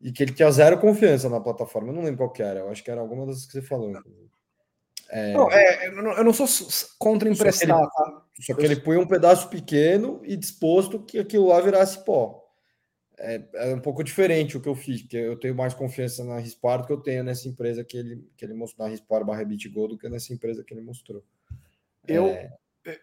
e que ele tinha zero confiança na plataforma. Eu não lembro qual que era, eu acho que era alguma das que você falou. É... Não, é, eu não sou contra emprestar, só que, ele, tá? só que ele põe um pedaço pequeno e disposto que aquilo lá virasse pó. É, é, um pouco diferente o que eu fiz, porque eu tenho mais confiança na Rispar do que eu tenho nessa empresa que ele, que ele mostrou, na Rispar barra BitGo, do que nessa empresa que ele mostrou. Eu, é...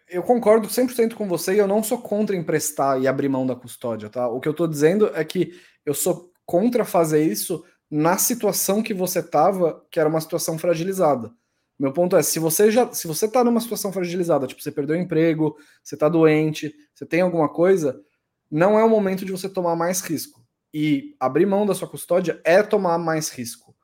eu concordo 100% com você e eu não sou contra emprestar e abrir mão da custódia, tá? O que eu tô dizendo é que eu sou contra fazer isso na situação que você tava, que era uma situação fragilizada. Meu ponto é, se você já, se você tá numa situação fragilizada, tipo, você perdeu o emprego, você tá doente, você tem alguma coisa, não é o momento de você tomar mais risco. E abrir mão da sua custódia é tomar mais risco.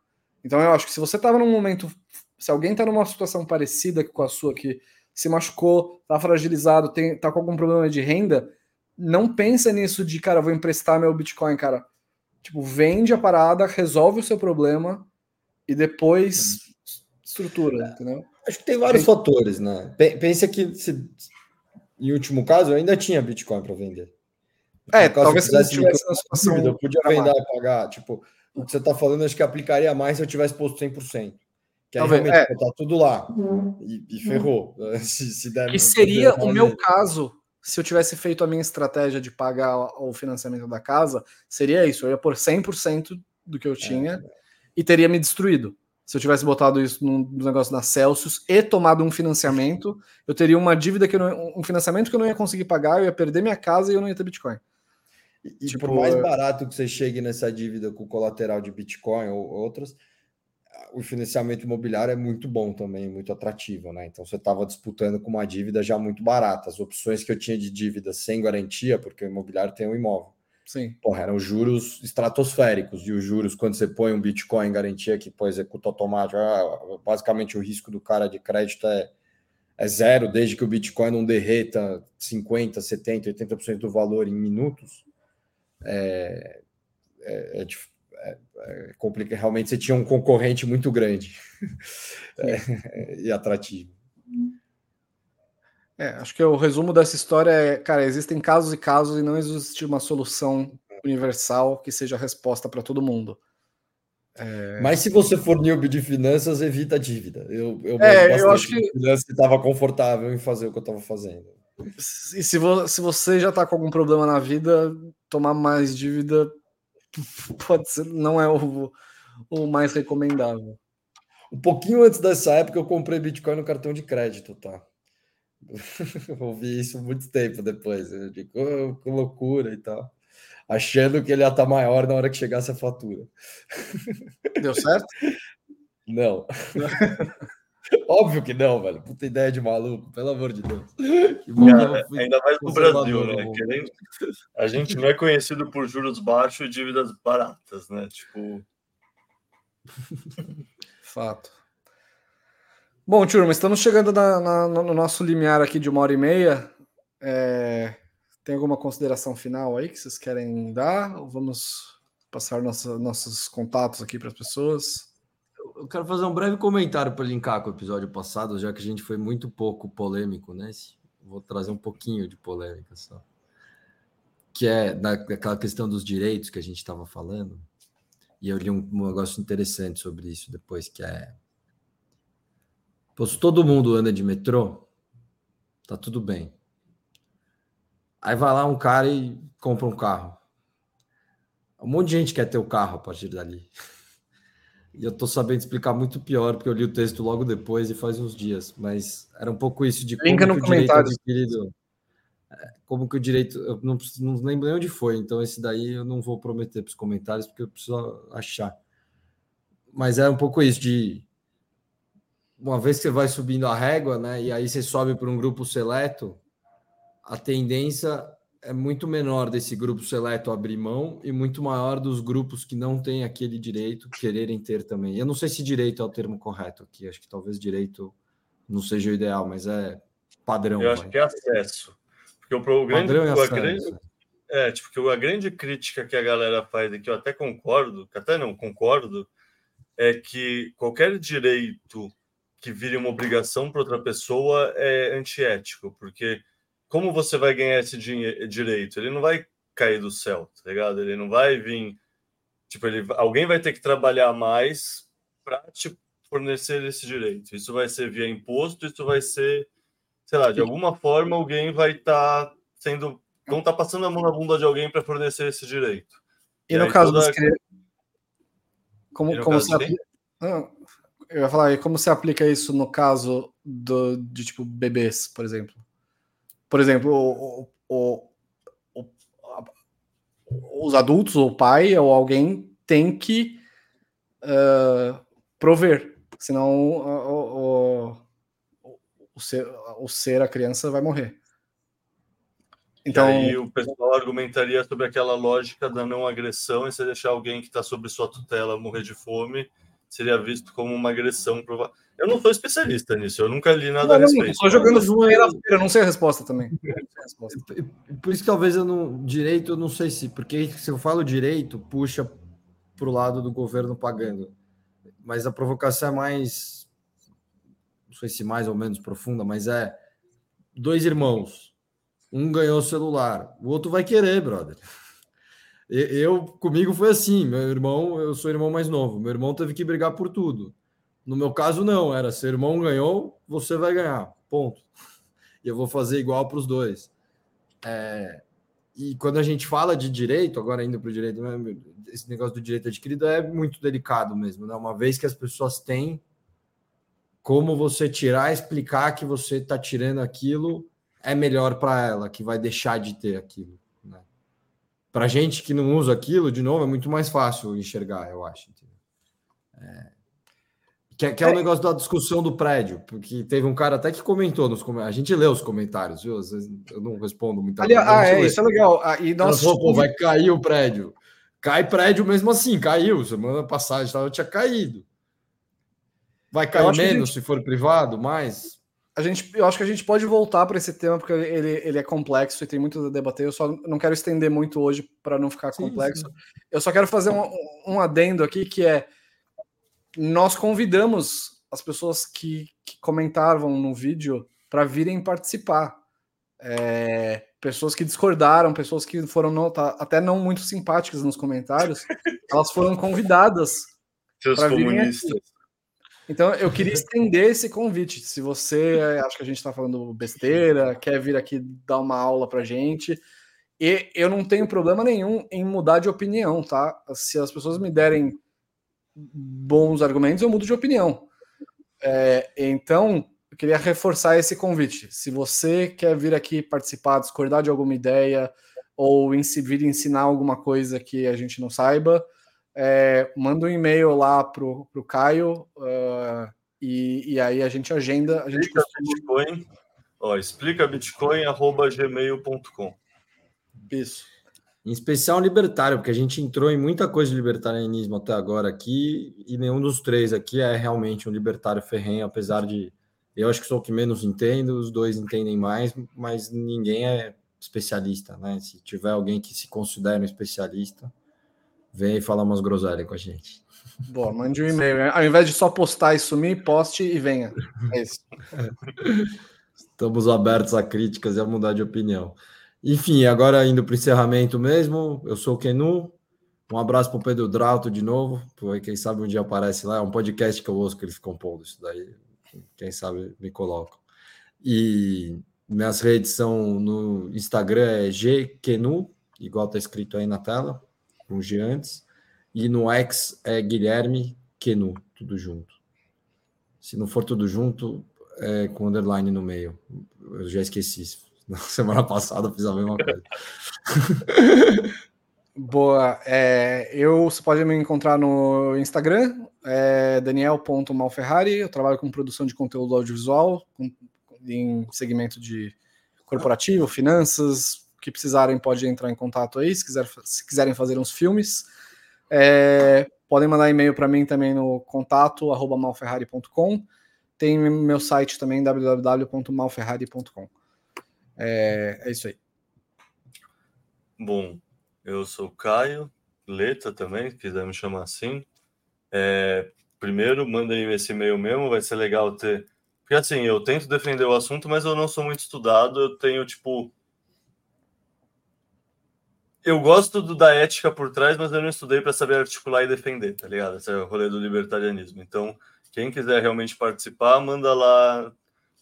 Então eu acho que se você tava num momento, se alguém tá numa situação parecida com a sua que se machucou, tá fragilizado, tem, tá com algum problema de renda, não pensa nisso de, cara, vou emprestar meu Bitcoin, cara. Tipo, vende a parada, resolve o seu problema e depois estrutura, entendeu? Acho que tem vários tem... fatores, né? Pensa que se, em último caso eu ainda tinha Bitcoin para vender. É, talvez se eu tivesse na situação. Eu podia vender e pagar. Tipo, o que você está falando, acho que aplicaria mais se eu tivesse posto 100%. Que aí talvez, realmente é. tá tudo lá. E, e ferrou. Se, se der, e seria o meu caso se eu tivesse feito a minha estratégia de pagar o financiamento da casa, seria isso. Eu ia por 100% do que eu é. tinha é. e teria me destruído se eu tivesse botado isso num negócio da Celsius e tomado um financiamento, eu teria uma dívida que eu não, um financiamento que eu não ia conseguir pagar, eu ia perder minha casa e eu não ia ter Bitcoin. E, tipo, por mais barato que você chegue nessa dívida com colateral de Bitcoin ou outras, o financiamento imobiliário é muito bom também, muito atrativo, né? Então você estava disputando com uma dívida já muito barata. As opções que eu tinha de dívida sem garantia, porque o imobiliário tem um imóvel. Sim. Porra, eram juros estratosféricos. E os juros, quando você põe um Bitcoin em garantia que pô, executa automático, ah, basicamente o risco do cara de crédito é, é zero, desde que o Bitcoin não derreta 50%, 70%, 80% do valor em minutos. É, é, é, é, é complicado. Realmente você tinha um concorrente muito grande e atrativo. É, acho que o resumo dessa história é, cara, existem casos e casos e não existe uma solução universal que seja a resposta para todo mundo. É... Mas se você for newbie de finanças, evita a dívida. Eu, eu, é, eu acho que estava confortável em fazer o que eu estava fazendo. E se, vo se você já está com algum problema na vida, tomar mais dívida pode ser, não é o, o mais recomendável. Um pouquinho antes dessa época, eu comprei Bitcoin no cartão de crédito, tá? Ouvi isso muito tempo depois. Eu digo, oh, que loucura e tal. Achando que ele ia estar tá maior na hora que chegasse a fatura. Deu certo? Não. Óbvio que não, velho. Puta ideia de maluco, pelo amor de Deus. Cara, ainda mais no Brasil, né? Querendo... A gente não é conhecido por juros baixos e dívidas baratas, né? Tipo. Fato. Bom, turma, estamos chegando na, na, no nosso limiar aqui de uma hora e meia. É... Tem alguma consideração final aí que vocês querem dar? Ou vamos passar nossa, nossos contatos aqui para as pessoas? Eu quero fazer um breve comentário para linkar com o episódio passado, já que a gente foi muito pouco polêmico, né? Vou trazer um pouquinho de polêmica só. Que é daquela questão dos direitos que a gente estava falando. E eu li um, um negócio interessante sobre isso depois, que é. Pô, se todo mundo anda de metrô, tá tudo bem. Aí vai lá um cara e compra um carro. Um monte de gente quer ter o carro a partir dali. E eu tô sabendo explicar muito pior, porque eu li o texto logo depois e faz uns dias. Mas era um pouco isso de como no que o direito adquirido. É, como que o direito. Eu não, não lembro nem onde foi, então esse daí eu não vou prometer para os comentários, porque eu preciso achar. Mas é um pouco isso de. Uma vez que você vai subindo a régua, né? E aí você sobe para um grupo seleto, a tendência é muito menor desse grupo seleto abrir mão e muito maior dos grupos que não têm aquele direito quererem ter também. Eu não sei se direito é o termo correto aqui, acho que talvez direito não seja o ideal, mas é padrão. Eu acho vai. que é acesso. Porque o, o grande, padrão é, grande, é, tipo, a grande crítica que a galera faz e que eu até concordo, que até não concordo, é que qualquer direito que vire uma obrigação para outra pessoa é antiético, porque como você vai ganhar esse direito? Ele não vai cair do céu, tá ligado? Ele não vai vir. Tipo, ele, alguém vai ter que trabalhar mais para te fornecer esse direito. Isso vai ser via imposto, isso vai ser, sei lá, de alguma forma alguém vai estar tá sendo. Vão estar tá passando a mão na bunda de alguém para fornecer esse direito. E, e no caso toda... dos como, como caso se aplica... Eu ia falar, e como se aplica isso no caso do, de tipo bebês, por exemplo? por exemplo, o, o, o, os adultos, ou o pai, ou alguém tem que uh, prover, senão o, o, ser, o ser, a criança, vai morrer. Então, e aí o pessoal argumentaria sobre aquela lógica da não agressão e se deixar alguém que está sob sua tutela morrer de fome, seria visto como uma agressão provável. Eu não sou especialista nisso, eu nunca li nada não, a respeito. Estou jogando feira, não sei a resposta também. Resposta. Por isso que talvez eu não. Direito, eu não sei se. Porque se eu falo direito, puxa para o lado do governo pagando. Mas a provocação é mais. Não sei se mais ou menos profunda, mas é. Dois irmãos. Um ganhou o celular, o outro vai querer, brother. Eu, comigo foi assim, meu irmão, eu sou irmão mais novo, meu irmão teve que brigar por tudo. No meu caso, não. Era seu irmão ganhou, você vai ganhar. Ponto. E eu vou fazer igual para os dois. É, e quando a gente fala de direito, agora indo para o direito, esse negócio do direito adquirido é muito delicado mesmo. Né? Uma vez que as pessoas têm como você tirar, explicar que você está tirando aquilo, é melhor para ela, que vai deixar de ter aquilo. Para gente que não usa aquilo, de novo, é muito mais fácil enxergar, eu acho. É, Que, é, que é, é o negócio da discussão do prédio, porque teve um cara até que comentou nos comentários. A gente lê os comentários, viu? Às vezes eu não respondo muita coisa. Ah, é, isso é legal. Ah, e nós... Pô, vai cair o prédio. Cai prédio mesmo assim, caiu. Semana passada já tinha caído. Vai cair menos gente... se for privado, mais. A gente, eu acho que a gente pode voltar para esse tema, porque ele, ele é complexo e tem muito a debater. Eu só não quero estender muito hoje para não ficar sim, complexo. Sim. Eu só quero fazer um, um adendo aqui que é nós convidamos as pessoas que, que comentavam no vídeo para virem participar. É, pessoas que discordaram, pessoas que foram no, tá, até não muito simpáticas nos comentários, elas foram convidadas. Seus comunistas. Então eu queria estender esse convite. Se você acha que a gente está falando besteira, quer vir aqui dar uma aula para gente, e eu não tenho problema nenhum em mudar de opinião, tá? Se as pessoas me derem bons argumentos, eu mudo de opinião. É, então, eu queria reforçar esse convite. Se você quer vir aqui participar, discordar de alguma ideia, ou vir ensinar alguma coisa que a gente não saiba, é, manda um e-mail lá pro, pro Caio uh, e, e, aí a gente agenda. A gente explica costuma... Bitcoin, ó, explica Bitcoin arroba gmail.com. Isso. Em especial libertário, porque a gente entrou em muita coisa de libertarianismo até agora aqui, e nenhum dos três aqui é realmente um libertário ferrenho, apesar de eu acho que sou o que menos entendo, os dois entendem mais, mas ninguém é especialista, né? Se tiver alguém que se considera um especialista, vem e fala umas groselhas com a gente. Boa, mande um e-mail. Ao invés de só postar e sumir, poste e venha. É isso. Estamos abertos a críticas e a mudar de opinião. Enfim, agora indo para o encerramento mesmo, eu sou o Kenu. Um abraço para o Pedro Drauto de novo. Quem sabe um dia aparece lá. É um podcast que eu ouço que eles compondo isso daí. Quem sabe me colocam. E minhas redes são no Instagram é gkenu, igual está escrito aí na tela, com G antes. E no X é Guilherme Kenu, tudo junto. Se não for tudo junto, é com underline no meio. Eu já esqueci. Na semana passada eu fiz a mesma coisa. Boa. É, eu, você pode me encontrar no Instagram, é daniel.malferrari. Eu trabalho com produção de conteúdo audiovisual, com, em segmento de corporativo, finanças. Que precisarem, pode entrar em contato aí, se, quiser, se quiserem fazer uns filmes. É, podem mandar e-mail para mim também no contato malferrari.com. Tem meu site também, www.malferrari.com. É, é isso aí. Bom, eu sou Caio, Leta também, se quiser me chamar assim. É, primeiro, mandem esse e-mail mesmo, vai ser legal ter. Porque assim, eu tento defender o assunto, mas eu não sou muito estudado, eu tenho, tipo. Eu gosto do, da ética por trás, mas eu não estudei para saber articular e defender, tá ligado? Esse é o rolê do libertarianismo. Então, quem quiser realmente participar, manda lá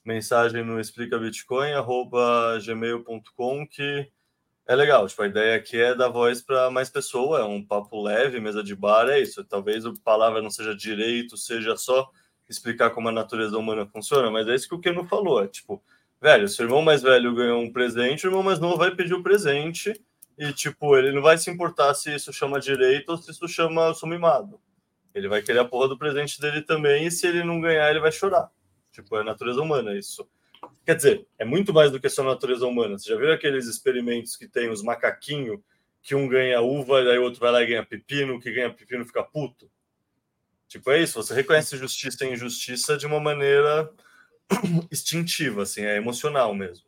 mensagem no explicabitcoin@gmail.com que é legal. Tipo, a ideia aqui é dar voz para mais pessoas, é um papo leve, mesa de bar, é isso. Talvez a palavra não seja direito, seja só explicar como a natureza humana funciona, mas é isso que o Keno falou, é tipo, velho, se o irmão mais velho ganhou um presente, o irmão mais novo vai pedir o presente e, tipo, ele não vai se importar se isso chama direito ou se isso chama sumimado. Ele vai querer a porra do presente dele também e se ele não ganhar, ele vai chorar. Tipo, é natureza humana isso. Quer dizer, é muito mais do que só natureza humana. Você já viu aqueles experimentos que tem os macaquinhos que um ganha uva, e aí o outro vai lá e ganha pepino, que ganha pepino fica puto? Tipo, é isso. Você reconhece justiça e injustiça de uma maneira instintiva, assim, é emocional mesmo.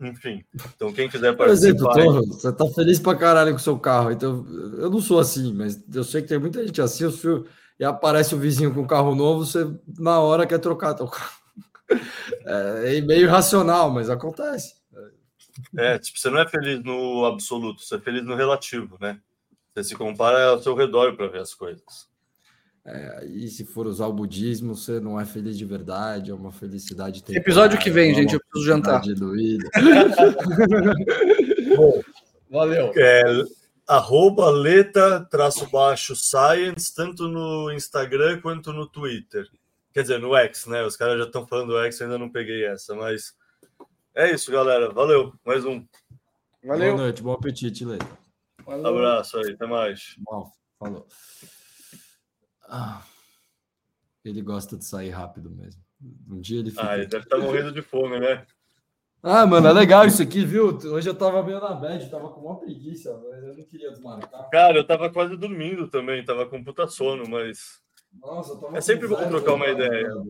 Enfim, então quem quiser participar... Por exemplo, você tá feliz pra caralho com o seu carro, então eu não sou assim, mas eu sei que tem muita gente assim, eu fio e aparece o vizinho com um carro novo, você na hora quer trocar teu carro. É meio irracional, mas acontece. É, tipo, você não é feliz no absoluto, você é feliz no relativo, né? Você se compara ao seu redor para ver as coisas. É, e se for usar o budismo, você não é feliz de verdade, é uma felicidade. Episódio que vem, é gente, eu preciso jantar. Bom, valeu. É, arroba leta traço baixo science, tanto no Instagram quanto no Twitter. Quer dizer, no X, né? Os caras já estão falando do X, ainda não peguei essa, mas é isso, galera. Valeu, mais um. Valeu. Boa noite, bom apetite, Leta. Valeu. Abraço aí, até mais. Bom, falou. Ah. Ele gosta de sair rápido mesmo. Um dia ele fica. Ah, ele deve estar morrendo de fome, né? Ah, mano, é legal isso aqui, viu? Hoje eu tava meio na bad, tava com uma preguiça, mas eu não queria desmarcar. Cara, eu tava quase dormindo também, tava com puta sono, mas. Nossa, eu tava É sempre bom trocar uma ideia. velho.